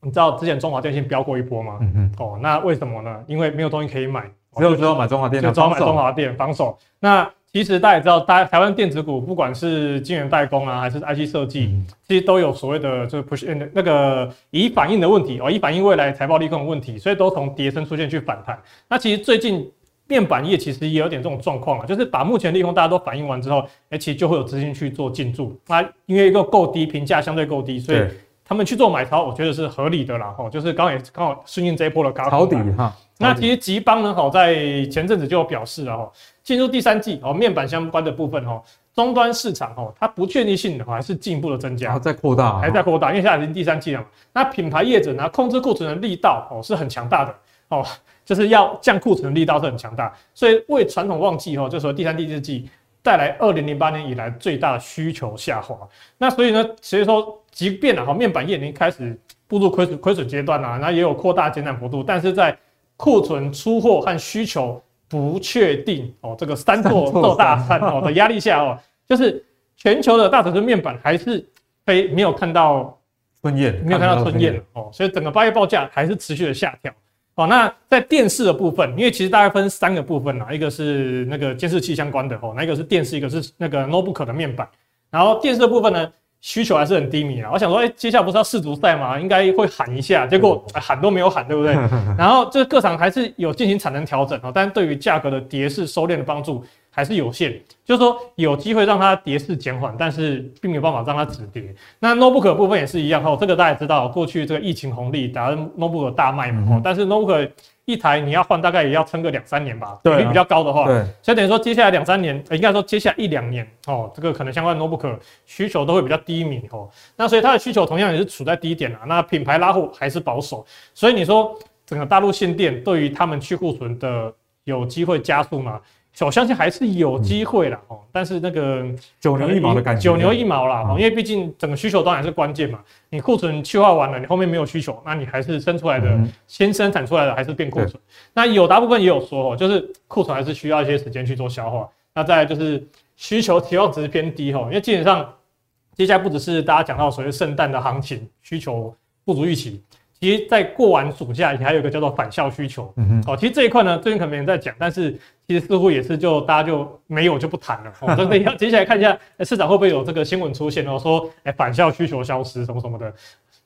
你知道之前中华电信飙过一波吗？嗯嗯。哦，那为什么呢？因为没有东西可以买，只有只有买中华电，就只有买中华电防守。那其实大家也知道，大台湾电子股不管是晶圆代工啊，还是 IC 设计，嗯、其实都有所谓的就是 push in 的那个以反应的问题哦，以反映未来财报利空的问题，所以都从跌升出现去反弹。那其实最近面板业其实也有点这种状况啊，就是把目前利空大家都反映完之后，哎，其实就会有资金去做进驻。那因为一个够低，评价相对够低，所以。他们去做买超，我觉得是合理的啦。哦，就是刚好也刚好顺应这一波的高抄底哈。那其实吉邦呢，好在前阵子就有表示了哈，进入第三季哦，面板相关的部分哦，终端市场哦，它不确定性的话还是进一步的增加，在扩大，还在扩大，因为现在已经第三季了嘛。那品牌业者呢，控制库存的力道哦是很强大的哦，就是要降库存的力道是很强大，所以为传统旺季哦，就说第三、第四季带来二零零八年以来最大的需求下滑。那所以呢，所以说即便啊，哈，面板业已经开始步入亏损亏损阶段了，那也有扩大减产幅度，但是在库存、出货和需求不确定哦，这个三座斗大山哦的压力下哦，就是全球的大尺寸面板还是非没有看到春燕，没有看到春燕哦，所以整个八月报价还是持续的下调哦。那在电视的部分，因为其实大概分三个部分啦，一个是那个监视器相关的哦，那一个是电视，一个是那个 notebook 的面板。然后电视的部分呢？需求还是很低迷啊！我想说，哎、欸，接下来不是要世足赛吗？应该会喊一下，结果、欸、喊都没有喊，对不对？然后这个各厂还是有进行产能调整啊，但是对于价格的跌势收敛的帮助还是有限。就是说有机会让它跌势减缓，但是并没有办法让它止跌。那 notebook 部分也是一样哈，这个大家也知道，过去这个疫情红利打 notebook 大卖嘛，嗯、但是 notebook 一台你要换，大概也要撑个两三年吧，比例比较高的话，对，所以等于说接下来两三年，应该说接下来一两年哦，这个可能相关的 notebook 需求都会比较低迷哦。那所以它的需求同样也是处在低点啊。那品牌拉货还是保守，所以你说整个大陆限电对于他们去库存的有机会加速吗？我相信还是有机会啦，哦、嗯，但是那个九牛一毛的感觉，九牛一毛啦，哦、嗯，因为毕竟整个需求端还是关键嘛。你库存去化完了，你后面没有需求，那你还是生出来的，嗯、先生产出来的还是变库存。那有大部分也有说哦，就是库存还是需要一些时间去做消化。那再来就是需求期望值偏低哦，因为基本上接下来不只是大家讲到所谓圣诞的行情需求不足预期。其实，在过完暑假，还有一个叫做返校需求。嗯哼，哦，其实这一块呢，最近可能没人在讲，但是其实似乎也是就大家就没有就不谈了。哦，所以要接下来看一下市场会不会有这个新闻出现哦，说哎返校需求消失什么什么的。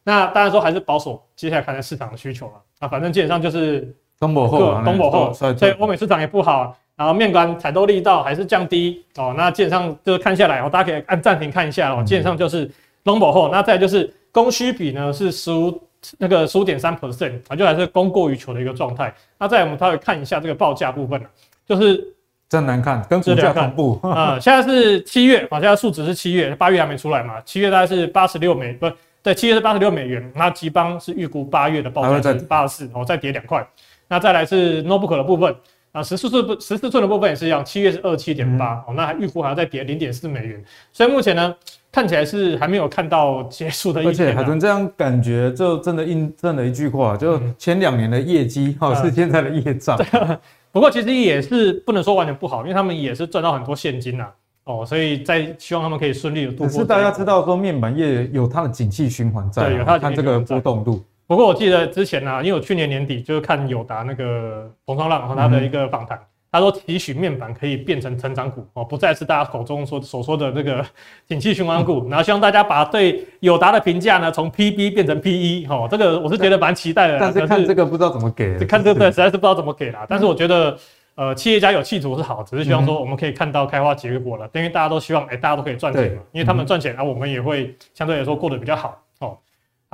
那当然说还是保守，接下来看看市场的需求了。啊，反正基本上就是东北后，东北后，所以欧美市场也不好，然后面板采购力道还是降低哦。那基本上就是看下来哦，大家可以按暂停看一下哦。基本上就是东北后，那再就是供需比呢是十五。那个十五点三 percent 啊，就还是供过于求的一个状态。那再我们稍微看一下这个报价部分，就是真难看，跟股价同步啊。现在是七月啊，现在数值是七月，八月还没出来嘛。七月大概是八十六美，不对，七月是八十六美元。那吉邦是预估八月的报价是八十四，然后再跌两块。那再来是 notebook 的部分啊，十四寸不十四寸的部分也是一样，七月是二七点八哦，那还预估还要再跌零点四美元。所以目前呢。看起来是还没有看到结束的而且海豚这样感觉，就真的印证了一句话，就前两年的业绩哈是现在的业 障。对，不过其实也是不能说完全不好，因为他们也是赚到很多现金呐。哦，所以在希望他们可以顺利的度过。可是大家知道说面板业有它的景气循环在，对，有它看这个波动度。不过我记得之前呢，因为我去年年底就是看友达那个彭双浪和他的一个访谈。他说：“提取面板可以变成成长股哦，不再是大家口中说所说的那个 景气循环股。然后希望大家把对友达的评价呢，从 PB 变成 PE 哦。这个我是觉得蛮期待的。但是看这个不知道怎么给，看这个实在是不知道怎么给啦。但是我觉得，呃，企业家有企图是好，只是希望说我们可以看到开花结果了。因为大家都希望，哎，大家都可以赚钱嘛。因为他们赚钱，然后我们也会相对来说过得比较好哦。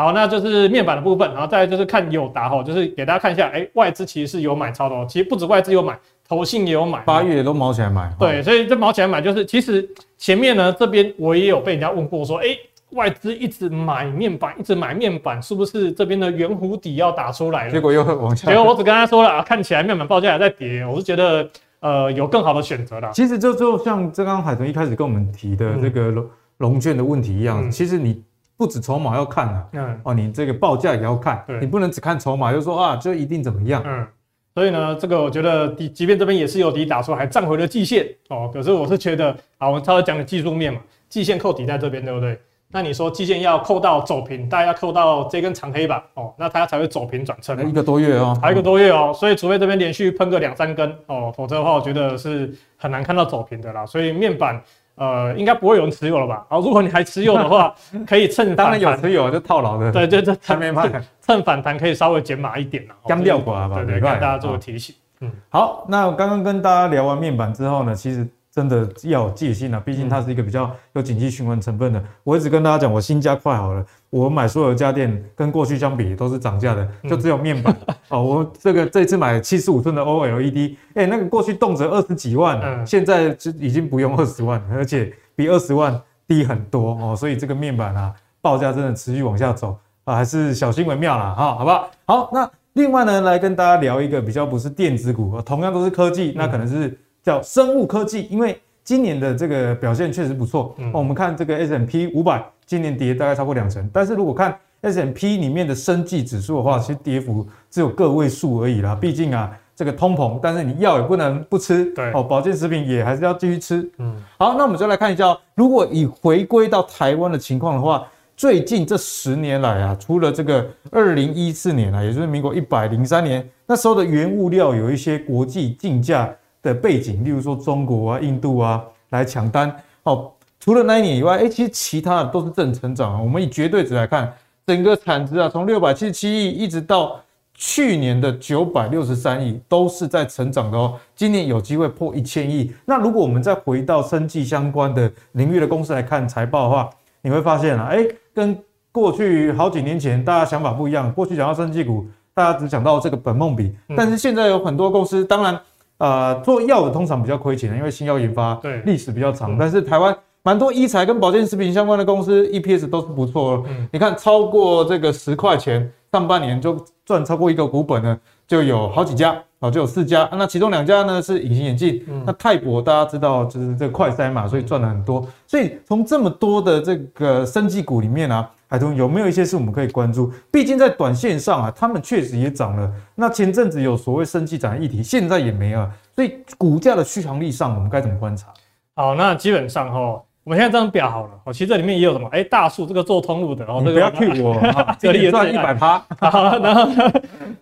好，那就是面板的部分，然后再来就是看友达哈，就是给大家看一下，哎，外资其实是有买超的哦。其实不止外资有买。投信也有买，八月都卯起来买。对，所以这卯起来买，就是其实前面呢，这边我也有被人家问过，说，哎、欸，外资一直买面板，一直买面板，是不是这边的圆弧底要打出来了？结果又往下。结果我只跟他说了啊，看起来面板报价还在跌，我是觉得呃有更好的选择啦。其实就就像这刚刚海豚一开始跟我们提的这个龙龙卷的问题一样，嗯、其实你不止筹码要看啊，嗯，哦，你这个报价也要看，对你不能只看筹码就说啊，就一定怎么样，嗯。所以呢，这个我觉得底，即便这边也是有底打出，还站回了季线哦。可是我是觉得，好，我们稍微讲点技术面嘛，季线扣底在这边，对不对？那你说季线要扣到走平，大概要扣到这根长黑吧？哦，那它才会走平转撑。一个多月哦，还有一个多月哦。所以除非这边连续喷个两三根哦，否则的话，我觉得是很难看到走平的啦。所以面板。呃，应该不会有人持有了吧？好，如果你还持有的话，可以趁当然有持有就套牢的，对就这还没卖。趁反弹可以稍微减码一点了，干掉过来吧，对对，给大家做个提醒。嗯，好，那刚刚跟大家聊完面板之后呢，其实真的要有戒心啊，毕竟它是一个比较有景气循环成分的。我一直跟大家讲，我新家快好了，我买所有家电跟过去相比都是涨价的，就只有面板 哦。我这个这次买七十五寸的 OLED，哎，那个过去动辄二十几万，现在就已经不用二十万，而且比二十万低很多哦。所以这个面板啊，报价真的持续往下走啊，还是小心为妙啦哈，好不？好，那另外呢，来跟大家聊一个比较不是电子股，同样都是科技，那可能是。叫生物科技，因为今年的这个表现确实不错。嗯，我们看这个 S M P 五百今年跌大概超过两成，但是如果看 S M P 里面的生技指数的话，其实跌幅只有个位数而已啦。毕竟啊，这个通膨，但是你药也不能不吃，对哦，保健食品也还是要继续吃。嗯，好，那我们就来看一下，如果以回归到台湾的情况的话，最近这十年来啊，除了这个二零一四年啊，也就是民国一百零三年那时候的原物料有一些国际竞价。的背景，例如说中国啊、印度啊来抢单哦。除了那一年以外，哎，其实其他的都是正成长啊。我们以绝对值来看，整个产值啊，从六百七十七亿一直到去年的九百六十三亿，都是在成长的哦。今年有机会破一千亿。那如果我们再回到生计相关的领域的公司来看财报的话，你会发现啊，哎，跟过去好几年前大家想法不一样。过去讲到生技股，大家只讲到这个本梦比，但是现在有很多公司，当然。呃，做药的通常比较亏钱的，因为新药研发对历史比较长。但是台湾蛮多医材跟保健食品相关的公司，EPS 都是不错。嗯，你看超过这个十块钱，上半年就赚超过一个股本呢，就有好几家啊，就有四家。那其中两家呢是隐形眼镜，那泰博大家知道就是这个快筛嘛，所以赚了很多。所以从这么多的这个生技股里面啊。海通有没有一些是我们可以关注？毕竟在短线上啊，他们确实也涨了。那前阵子有所谓生技涨的议题，现在也没了。所以股价的续航力上，我们该怎么观察？好，那基本上哈。我们现在这张表好了，哦，其实这里面也有什么？哎，大树这个做通路的，哦，这个不要 Q 我，这里也赚一百趴。好，然后，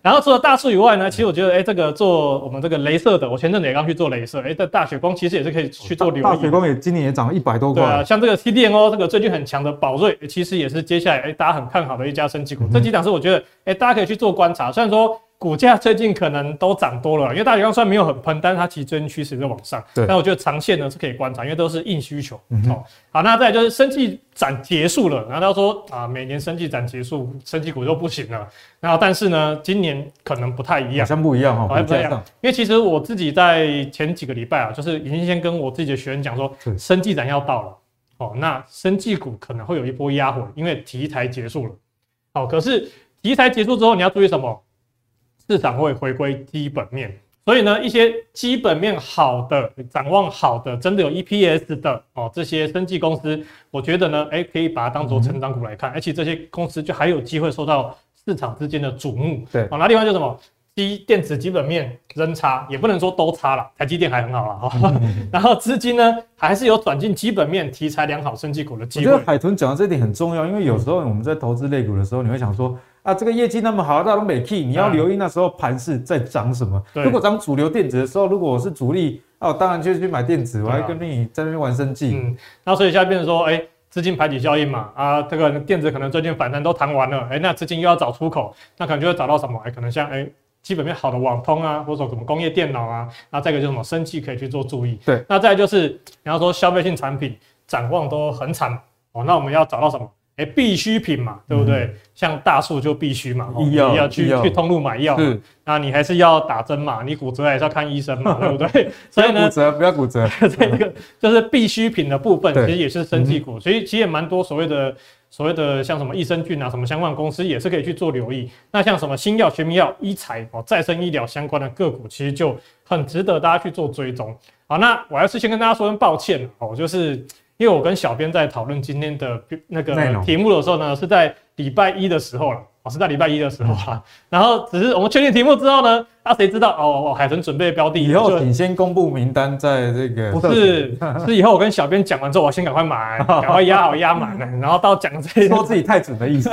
然后除了大树以外呢，其实我觉得，哎，这个做我们这个镭射的，我前阵子也刚去做镭射，哎，这大雪光其实也是可以去做留意。大雪光也今年也涨了一百多块。对啊，像这个 CDNO 这个最近很强的宝瑞，其实也是接下来哎大家很看好的一家升级股。嗯、这几档是我觉得，哎，大家可以去做观察。虽然说。股价最近可能都涨多了，因为大雪光虽然没有很喷，但是它其实最近趋势在往上。对，但我觉得长线呢是可以观察，因为都是硬需求。嗯哼，好，那再来就是生技展结束了，然后他说啊，每年生技展结束，生技股就不行了。然后但是呢，今年可能不太一样，好像不一样哈，不一样。因为其实我自己在前几个礼拜啊，就是已经先跟我自己的学员讲说，是生技展要到了，哦，那生技股可能会有一波压回，因为题材结束了。好，可是题材结束之后，你要注意什么？市场会回归基本面，所以呢，一些基本面好的、展望好的、真的有 EPS 的哦，这些生技公司，我觉得呢，哎，可以把它当做成长股来看，而且这些公司就还有机会受到市场之间的瞩目。对，好，那另外就是什么？基电子基本面仍差，也不能说都差了，台积电还很好了哈。然后资金呢，还是有转进基本面题材良好、生技股的机会。我觉得海豚讲的这点很重要，因为有时候我们在投资类股的时候，你会想说。啊，这个业绩那么好，大龙美 key，你要留意那时候盘势在涨什么。嗯、如果涨主流电子的时候，如果我是主力，哦，当然就去买电子，我还跟你在那边玩生技。嗯，那所以现在变成说，哎、欸，资金排挤效应嘛，啊，这个电子可能最近反弹都弹完了，哎、欸，那资金又要找出口，那可能就会找到什么？哎、欸，可能像哎、欸，基本面好的网通啊，或者说什么工业电脑啊，那再一个就是什么生技可以去做注意。对，那再来就是你要说消费性产品展望都很惨哦，那我们要找到什么？哎，必需品嘛，对不对？嗯、像大树就必须嘛，你要去要去通路买药，是那你还是要打针嘛，你骨折还是要看医生嘛，对不对？所以呢，骨折不要骨折，这个就是必需品的部分，其实也是生技股，嗯、所以其实也蛮多所谓的所谓的像什么益生菌啊，什么相关公司也是可以去做留意。那像什么新药、学名药、医材哦、再生医疗相关的个股，其实就很值得大家去做追踪。好，那我要是先跟大家说声抱歉哦，就是。因为我跟小编在讨论今天的那个题目的时候呢，是在礼拜一的时候了。是在礼拜一的时候啊，然后只是我们确定题目之后呢，那谁知道哦？海豚准备标的，以后请先公布名单，在这个不是 是以后我跟小编讲完之后，我先赶快买，赶快压好压满了，然后到讲这些说自己太准的意思。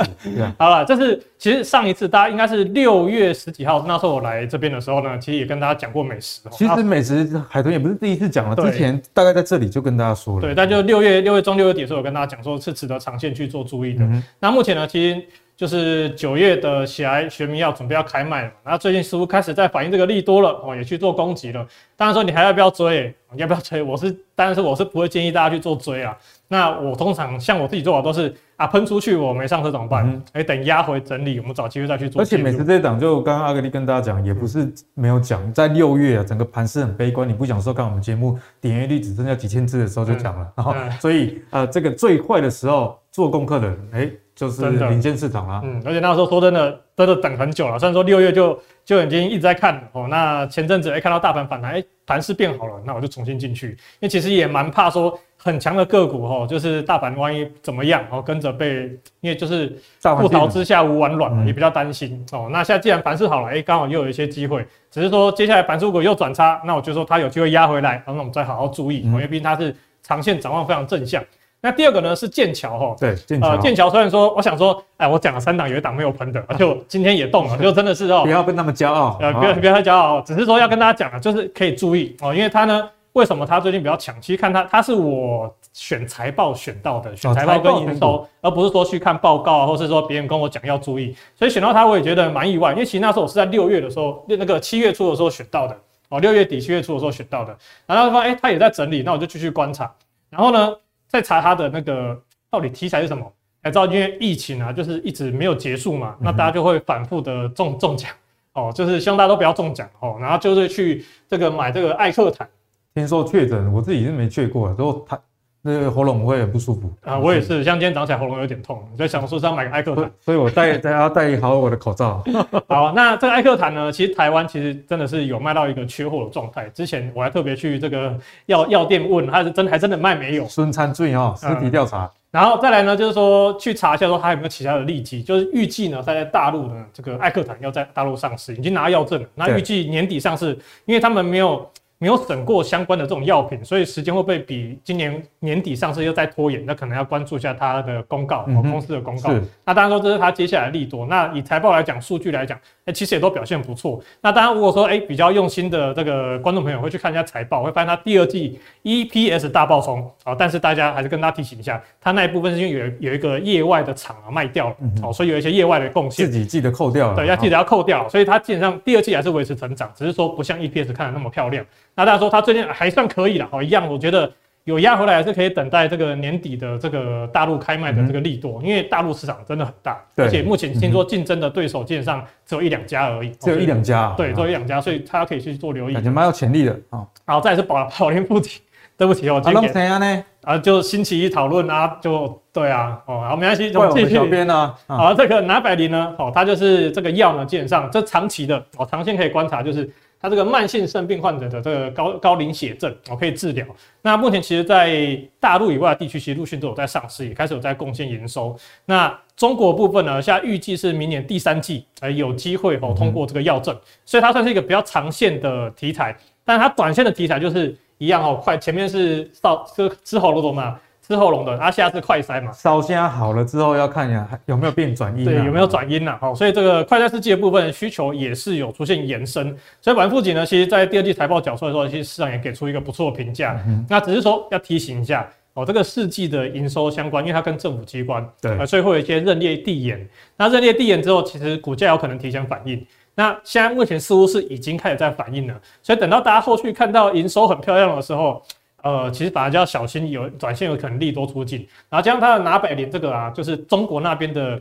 好了，这是其实上一次大家应该是六月十几号，那时候我来这边的时候呢，其实也跟大家讲过美食。其实美食海豚也不是第一次讲了，之前大概在这里就跟大家说了。对，但就六月六月中六月底的时候，我跟大家讲说是值得长线去做注意的。那目前呢，其实。就是九月的喜来学民要准备要开卖了，然后最近似乎开始在反映这个利多了哦，也去做攻击了。当然说你还要不要追？要不要追？我是但是我是不会建议大家去做追啊。那我通常像我自己做法都是啊，喷出去我没上车怎么办？哎、嗯，等压回整理，我们找机会再去做。而且每次这一档就刚刚阿格力跟大家讲，也不是没有讲，在六月啊，整个盘势很悲观，你不想收看我们节目，点阅率只剩下几千次的时候就讲了。然后、嗯，所以呃，这个最坏的时候做功课的人，哎。就是领先市场啦，嗯，而且那时候说真的，真的等很久了。虽然说六月就就已经一直在看哦，那前阵子哎看到大盘反弹，哎盘势变好了，那我就重新进去，因为其实也蛮怕说很强的个股哦，就是大盘万一怎么样哦，跟着被，因为就是不逃之下无完卵嘛，也比较担心哦。那现在既然盘势好了，哎刚好又有一些机会，只是说接下来盘势如果又转差，那我就说它有机会压回来，然我们再好好注意，因为毕竟它是长线展望非常正向。那第二个呢是剑桥哈，对，剑桥，呃，剑桥虽然说，我想说，哎，我讲了三档，有一档没有喷的，就今天也动了，就真的是哦，不要跟他们骄傲，呃，不要不要太骄傲，只是说要跟大家讲啊，就是可以注意哦，因为它呢，为什么它最近比较强？其实看它，它是我选财报选到的，选财报跟营收，而不是说去看报告啊，或是说别人跟我讲要注意，所以选到它我也觉得蛮意外，因为其实那时候我是在六月的时候，那个七月初的时候选到的，哦，六月底七月初的时候选到的，然后发现哎，他也在整理，那我就继续观察，然后呢，再查他的那个。到底题材是什么？才知道，因为疫情啊，就是一直没有结束嘛，那大家就会反复的中中奖哦，就是希望大家都不要中奖哦，然后就是去这个买这个艾克坦。听说确诊，我自己是没去过，之后他。那个喉咙会很不舒服啊，我也是，像今天早上起来喉咙有点痛，我在想说是要买个艾克坦，所以我戴大家戴好我的口罩。好，那这个艾克坦呢，其实台湾其实真的是有卖到一个缺货的状态。之前我还特别去这个药药店问，他是真还真的卖没有。孙参醉哦，实体调查、嗯。然后再来呢，就是说去查一下说还有没有其他的利基，就是预计呢，在大陆呢这个艾克坦要在大陆上市，已经拿药证了，那预计年底上市，因为他们没有。没有审过相关的这种药品，所以时间会不会比今年年底上市又再拖延？那可能要关注一下它的公告，嗯、公司的公告。那当然说这是它接下来的利多。那以财报来讲，数据来讲，哎，其实也都表现不错。那当然，如果说哎比较用心的这个观众朋友会去看一下财报，会发现它第二季 EPS 大爆冲啊。但是大家还是跟大家提醒一下，它那一部分是因为有有一个业外的厂啊卖掉了，哦，所以有一些业外的贡献，自己记得扣掉了。对，要记得要扣掉。所以它基本上第二季还是维持成长，只是说不像 EPS 看的那么漂亮。那大家说它最近还算可以了，哦，一样，我觉得有压回来还是可以等待这个年底的这个大陆开卖的这个利多，嗯、因为大陆市场真的很大，而且目前听说竞争的对手基本上只有一两家而已，只有一两家，对，只有一两家，所以他可以去做留意，感觉蛮有潜力的啊。然后再是宝宝莲附体，对不起哦，今天谁啊呢？啊，就星期一讨论啊，就对啊，哦，好，没关系，就继续。小编呢？好，这个拿百灵呢，哦，它就是这个药呢，基本上这长期的哦，长线可以观察，就是。它这个慢性肾病患者的这个高高磷血症，我可以治疗。那目前其实，在大陆以外的地区，其实陆续都有在上市，也开始有在贡献营收。那中国部分呢，现在预计是明年第三季，呃，有机会哦通过这个药证，所以它算是一个比较长线的题材。但它短线的题材就是一样哦，快前面是烧吃吃喉咙嘛。吃喉咙的，然后现在是快筛嘛，烧声好了之后要看一下有没有变转阴，对，有没有转阴呐？好，所以这个快筛试剂的部分需求也是有出现延伸，所以宝莲富锦呢，其实在第二季财报缴出来的时候，其实市场也给出一个不错的评价。嗯、那只是说要提醒一下哦，这个试剂的营收相关，因为它跟政府机关对，所以会有一些认列递延。那认列递延之后，其实股价有可能提前反应。那现在目前似乎是已经开始在反应了，所以等到大家后续看到营收很漂亮的时候。呃，其实反而就要小心，有短线有可能利多出尽，然后加上它的拿百联这个啊，就是中国那边的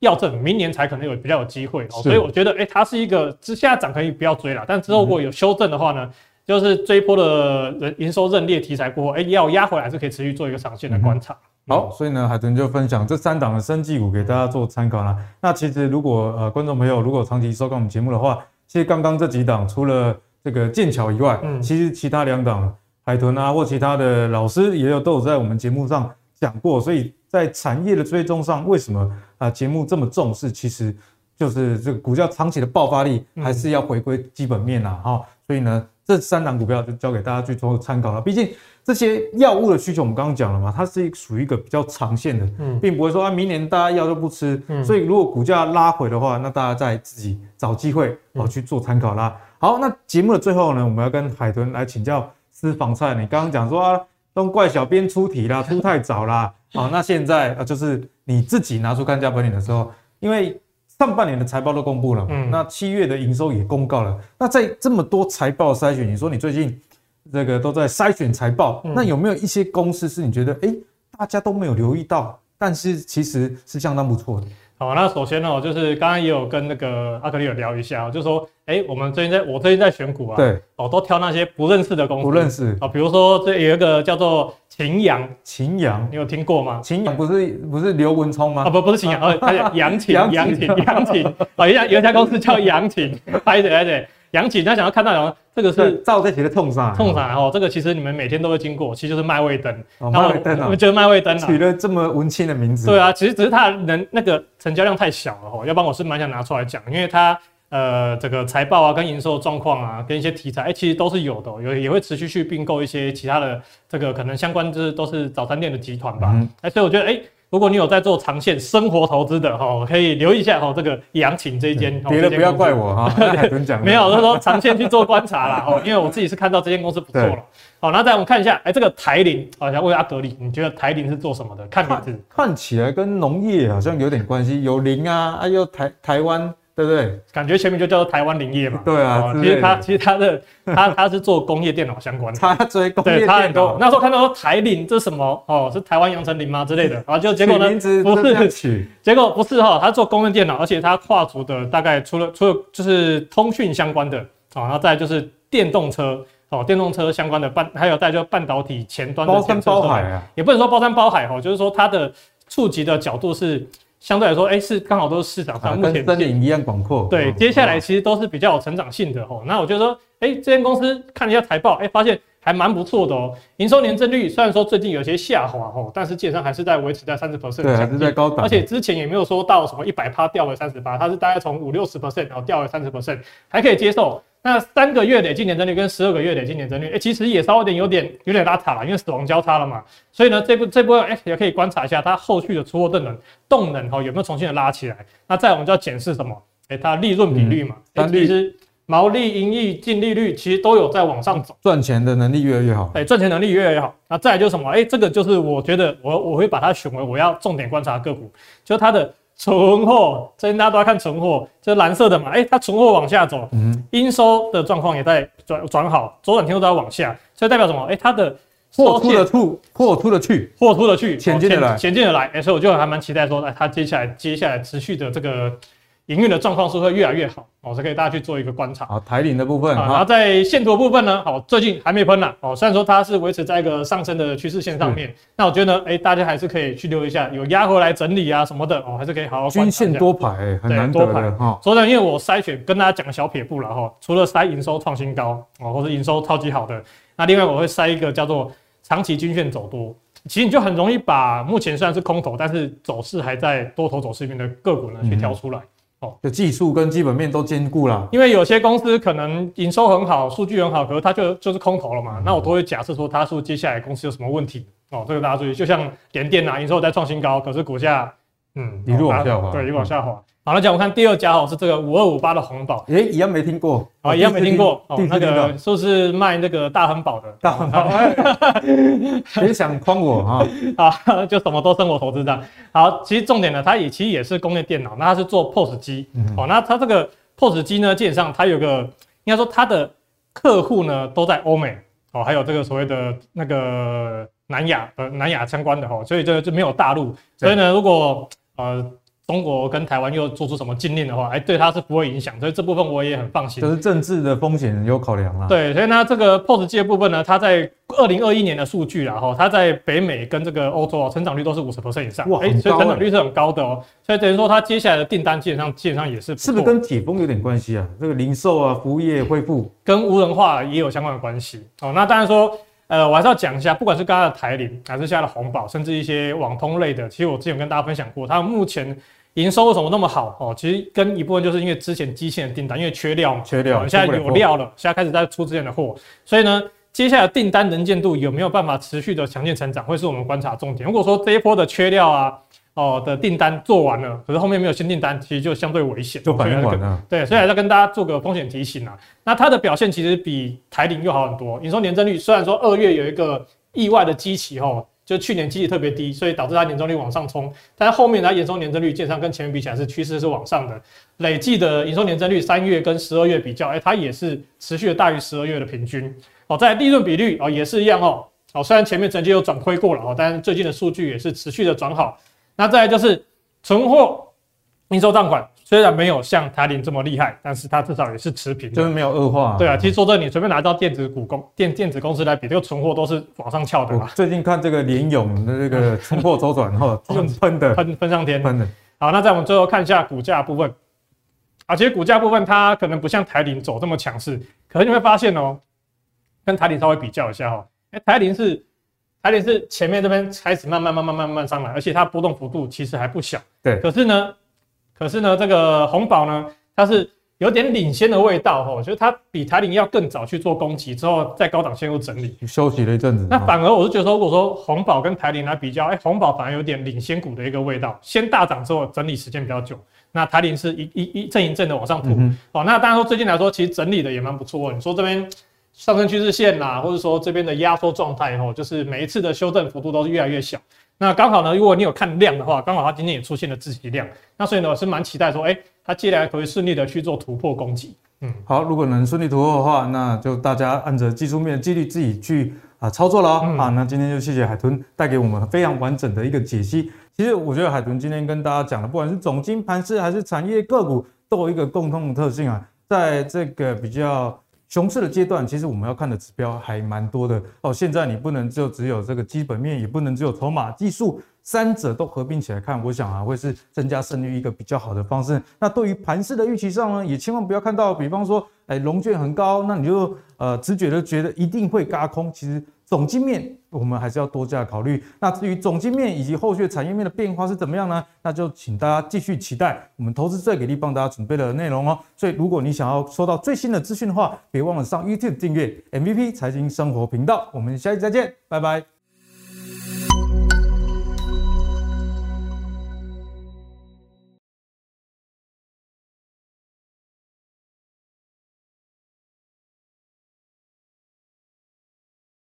药证，明年才可能有比较有机会哦，所以我觉得，哎、欸，它是一个，之现在涨可以不要追了，但之后如果有修正的话呢，嗯、就是追波的人营收认列题材过后，哎、欸，要压回来是可以持续做一个长线的观察。嗯、好，所以呢，海豚就分享这三档的生技股给大家做参考啦。那其实如果呃观众朋友如果长期收看我们节目的话，其实刚刚这几档除了这个剑桥以外，嗯，其实其他两档。海豚啊，或其他的老师也有都有在我们节目上讲过，所以在产业的追踪上，为什么啊节目这么重视？其实就是这个股价长期的爆发力还是要回归基本面呐，哈。所以呢，这三档股票就交给大家去做参考了。毕竟这些药物的需求，我们刚刚讲了嘛，它是属于一个比较长线的，并不会说啊明年大家药都不吃。所以如果股价拉回的话，那大家再自己找机会哦去做参考啦。好，那节目的最后呢，我们要跟海豚来请教。私房菜，你刚刚讲说啊，都怪小编出题啦，出太早啦。好，那现在啊，就是你自己拿出看家本领的时候，因为上半年的财报都公布了，嗯，那七月的营收也公告了。那在这么多财报筛选，你说你最近这个都在筛选财报，嗯、那有没有一些公司是你觉得哎、欸，大家都没有留意到，但是其实是相当不错的？好，那首先呢，就是刚刚也有跟那个阿格力有聊一下，就是说，哎、欸，我们最近在我最近在选股啊，对，哦，都挑那些不认识的公司，不认识啊，比如说这有一个叫做秦阳，秦阳，你有听过吗？秦阳不是不是刘文聪吗？啊，不不是秦阳，哦，他叫杨 秦，杨秦，杨秦，啊，一家有一家公司叫杨秦，拍对对。阳起，他想要看到什么？这个是照这些的痛上，痛上哦。这个其实你们每天都会经过，其实就是麦味登。哦，麦味登啊，就是麦味登啊，取了这么文青的名字。对啊，其实只是它能那个成交量太小了哦。要不然我是蛮想拿出来讲，因为它呃这个财报啊、跟营收状况啊、跟一些题材，哎、欸，其实都是有的，有也会持续去并购一些其他的这个可能相关，就是都是早餐店的集团吧。哎、嗯欸，所以我觉得哎。欸如果你有在做长线生活投资的哈，可以留意一下哈，这个阳勤这一间。别的不要怪我哈，没有，就是说长线去做观察啦哦，因为我自己是看到这间公司不错了。好，那再我们看一下，哎、欸，这个台林，好，想问阿格力，你觉得台林是做什么的？看名字看，看起来跟农业好像有点关系，有林啊，啊又台台湾。对不对？感觉前面就叫做台湾林业嘛。对啊，其实他其实他的他他是做工业电脑相关的。他追工业电脑。差很多。那时候看到说台林这是什么哦，是台湾阳成铃吗之类的？然 后就结果呢，不是，结果不是哈，他做工业电脑，而且他跨足的大概除了除了就是通讯相关的啊，然后再就是电动车哦，电动车相关的半，还有再就半导体前端的包山包海啊，也不能说包山包海哈，就是说它的触及的角度是。相对来说，哎、欸，是刚好都是市场上目前跟森林一样广阔。对，接下来其实都是比较有成长性的哦。那我觉得说，哎、欸，这间公司看了一下财报，哎、欸，发现还蛮不错的哦。营收年增率虽然说最近有些下滑哦，但是基本上还是在维持在三十 percent，对，还是在高档。而且之前也没有说到什么一百趴掉了三十八，它是大概从五六十 percent 然后掉了三十 percent，还可以接受。那三个月累计年增率跟十二个月累计年增率，哎、欸，其实也稍微有点有点拉差了，因为死亡交叉了嘛。所以呢，这部这部分哎也可以观察一下它后续的出货动能动能哈有没有重新的拉起来。那再我们就要检视什么？哎、欸，它利润比率嘛，其实毛利、盈利、净利率其实都有在往上走，赚钱的能力越来越好。哎，赚钱能力越来越好。那再来就是什么？哎、欸，这个就是我觉得我我会把它选为我要重点观察的个股，就是它的。存货，最近大家都在看存货，就是蓝色的嘛，哎、欸，它存货往下走，嗯，应收的状况也在转转好，周转天数都在往下，所以代表什么？哎、欸，它的货出的出，货出的去，货出的去，钱进的来，钱进的来，哎、欸，所以我就还蛮期待说，哎，它接下来接下来持续的这个。营运的状况是会越来越好哦，是可以大家去做一个观察。好，台铃的部分，然后在线图部分呢，好，最近还没喷呢，哦，虽然说它是维持在一个上升的趋势线上面，那我觉得呢，哎，大家还是可以去留意一下，有压回来整理啊什么的哦，还是可以好好。均线多排，很难得的哈。所以呢，因为我筛选跟大家讲个小撇步了哈，除了筛营收创新高哦，或者营收超级好的，那另外我会筛一个叫做长期均线走多，其实你就很容易把目前虽然是空头，但是走势还在多头走势里面的个股呢去挑出来。哦，就技术跟基本面都兼顾了，因为有些公司可能营收很好，数据很好，可是它就就是空头了嘛。嗯、那我都会假设说，它是接下来公司有什么问题哦，这个大家注意。就像联电啊，营收在创新高，可是股价嗯一路往下滑，对，一路往下滑。好了，讲我看第二家哦，是这个五二五八的红宝，诶，一样没听过。啊，一样没听过。哦。那个说是卖那个大亨宝的，大亨堡，别想诓我哈。啊，就什么都生活投资这样。好，其实重点呢，它也其实也是工业电脑，那它是做 POS 机，哦，那它这个 POS 机呢，基本上它有个应该说它的客户呢都在欧美。哦，还有这个所谓的那个南亚呃南亚相关的哈，所以这个就没有大陆，所以呢，如果呃。中国跟台湾又做出什么禁令的话，哎，对它是不会影响，所以这部分我也很放心。就是政治的风险有考量啦。对，所以呢，这个 POS 机的部分呢，它在二零二一年的数据啦，哈，它在北美跟这个欧洲啊，成长率都是五十 percent 以上，哇，哎，所以成长率是很高的哦。所以等于说，它接下来的订单基本上基本上也是。是不是跟解封有点关系啊？这个零售啊，服务业恢复，跟无人化也有相关的关系。哦，那当然说，呃，我还是要讲一下，不管是刚刚的台铃，还是现在的红宝，甚至一些网通类的，其实我之前跟大家分享过，它目前。营收为什么那么好？哦，其实跟一部分就是因为之前机器的订单，因为缺料，缺料，现在有料了，现在开始在出之前的货，所以呢，接下来订单能见度有没有办法持续的强劲成长，会是我们观察重点。如果说这一波的缺料啊，哦的订单做完了，可是后面没有新订单，其实就相对危险，就反应晚了。对，所以还是要跟大家做个风险提醒啊。那它的表现其实比台铃又好很多，营收年增率虽然说二月有一个意外的激起哦。就去年基期特别低，所以导致它年终率往上冲。但后面它营收年增率基本上跟前面比起来是趋势是往上的，累计的营收年增率三月跟十二月比较，哎，它也是持续的大于十二月的平均。哦，在利润比率哦也是一样哦。哦，虽然前面曾经有转亏过了哦，但最近的数据也是持续的转好。那再来就是存货应收账款，虽然没有像台铃这么厉害，但是它至少也是持平，就是没有恶化。对啊，其实说真的你随便拿到电子股公电电子公司来比，这个存货都是往上翘的嘛。最近看这个联勇的这个 存货周转后，喷喷的喷喷上天，喷的。好，那在我们最后看一下股价部分啊，其实股价部分它可能不像台铃走这么强势，可是你会发现哦，跟台铃稍微比较一下哈。哎，台铃是台铃是前面这边开始慢慢慢慢慢慢上来，而且它波动幅度其实还不小。对，可是呢，可是呢，这个红宝呢，它是有点领先的味道哈，我觉得它比台铃要更早去做攻击，之后在高档线又整理，休息了一阵子。那反而我是觉得说，如果说红宝跟台铃来比较，哎，红宝反而有点领先股的一个味道，先大涨之后整理时间比较久，那台铃是一一一阵一阵的往上突。嗯、哦，那当然说最近来说，其实整理的也蛮不错。你说这边。上升趋势线啦，或者说这边的压缩状态吼，就是每一次的修正幅度都是越来越小。那刚好呢，如果你有看量的话，刚好它今天也出现了自己量，那所以呢，我是蛮期待说，哎、欸，它接下来可以顺利的去做突破攻击。嗯，好，如果能顺利突破的话，那就大家按着技术面的纪律自己去啊操作了啊、嗯。那今天就谢谢海豚带给我们非常完整的一个解析。其实我觉得海豚今天跟大家讲的，不管是总金盘势还是产业个股，都有一个共通的特性啊，在这个比较。熊市的阶段，其实我们要看的指标还蛮多的哦。现在你不能就只有这个基本面，也不能只有筹码技术，三者都合并起来看，我想啊，会是增加胜率一个比较好的方式。那对于盘势的预期上呢，也千万不要看到，比方说，哎，龙券很高，那你就呃直觉的觉得一定会嘎空，其实。总经面我们还是要多加考虑。那至于总经面以及后续产业面的变化是怎么样呢？那就请大家继续期待我们投资最给力帮大家准备的内容哦。所以如果你想要收到最新的资讯的话，别忘了上 YouTube 订阅 MVP 财经生活频道。我们下期再见，拜拜。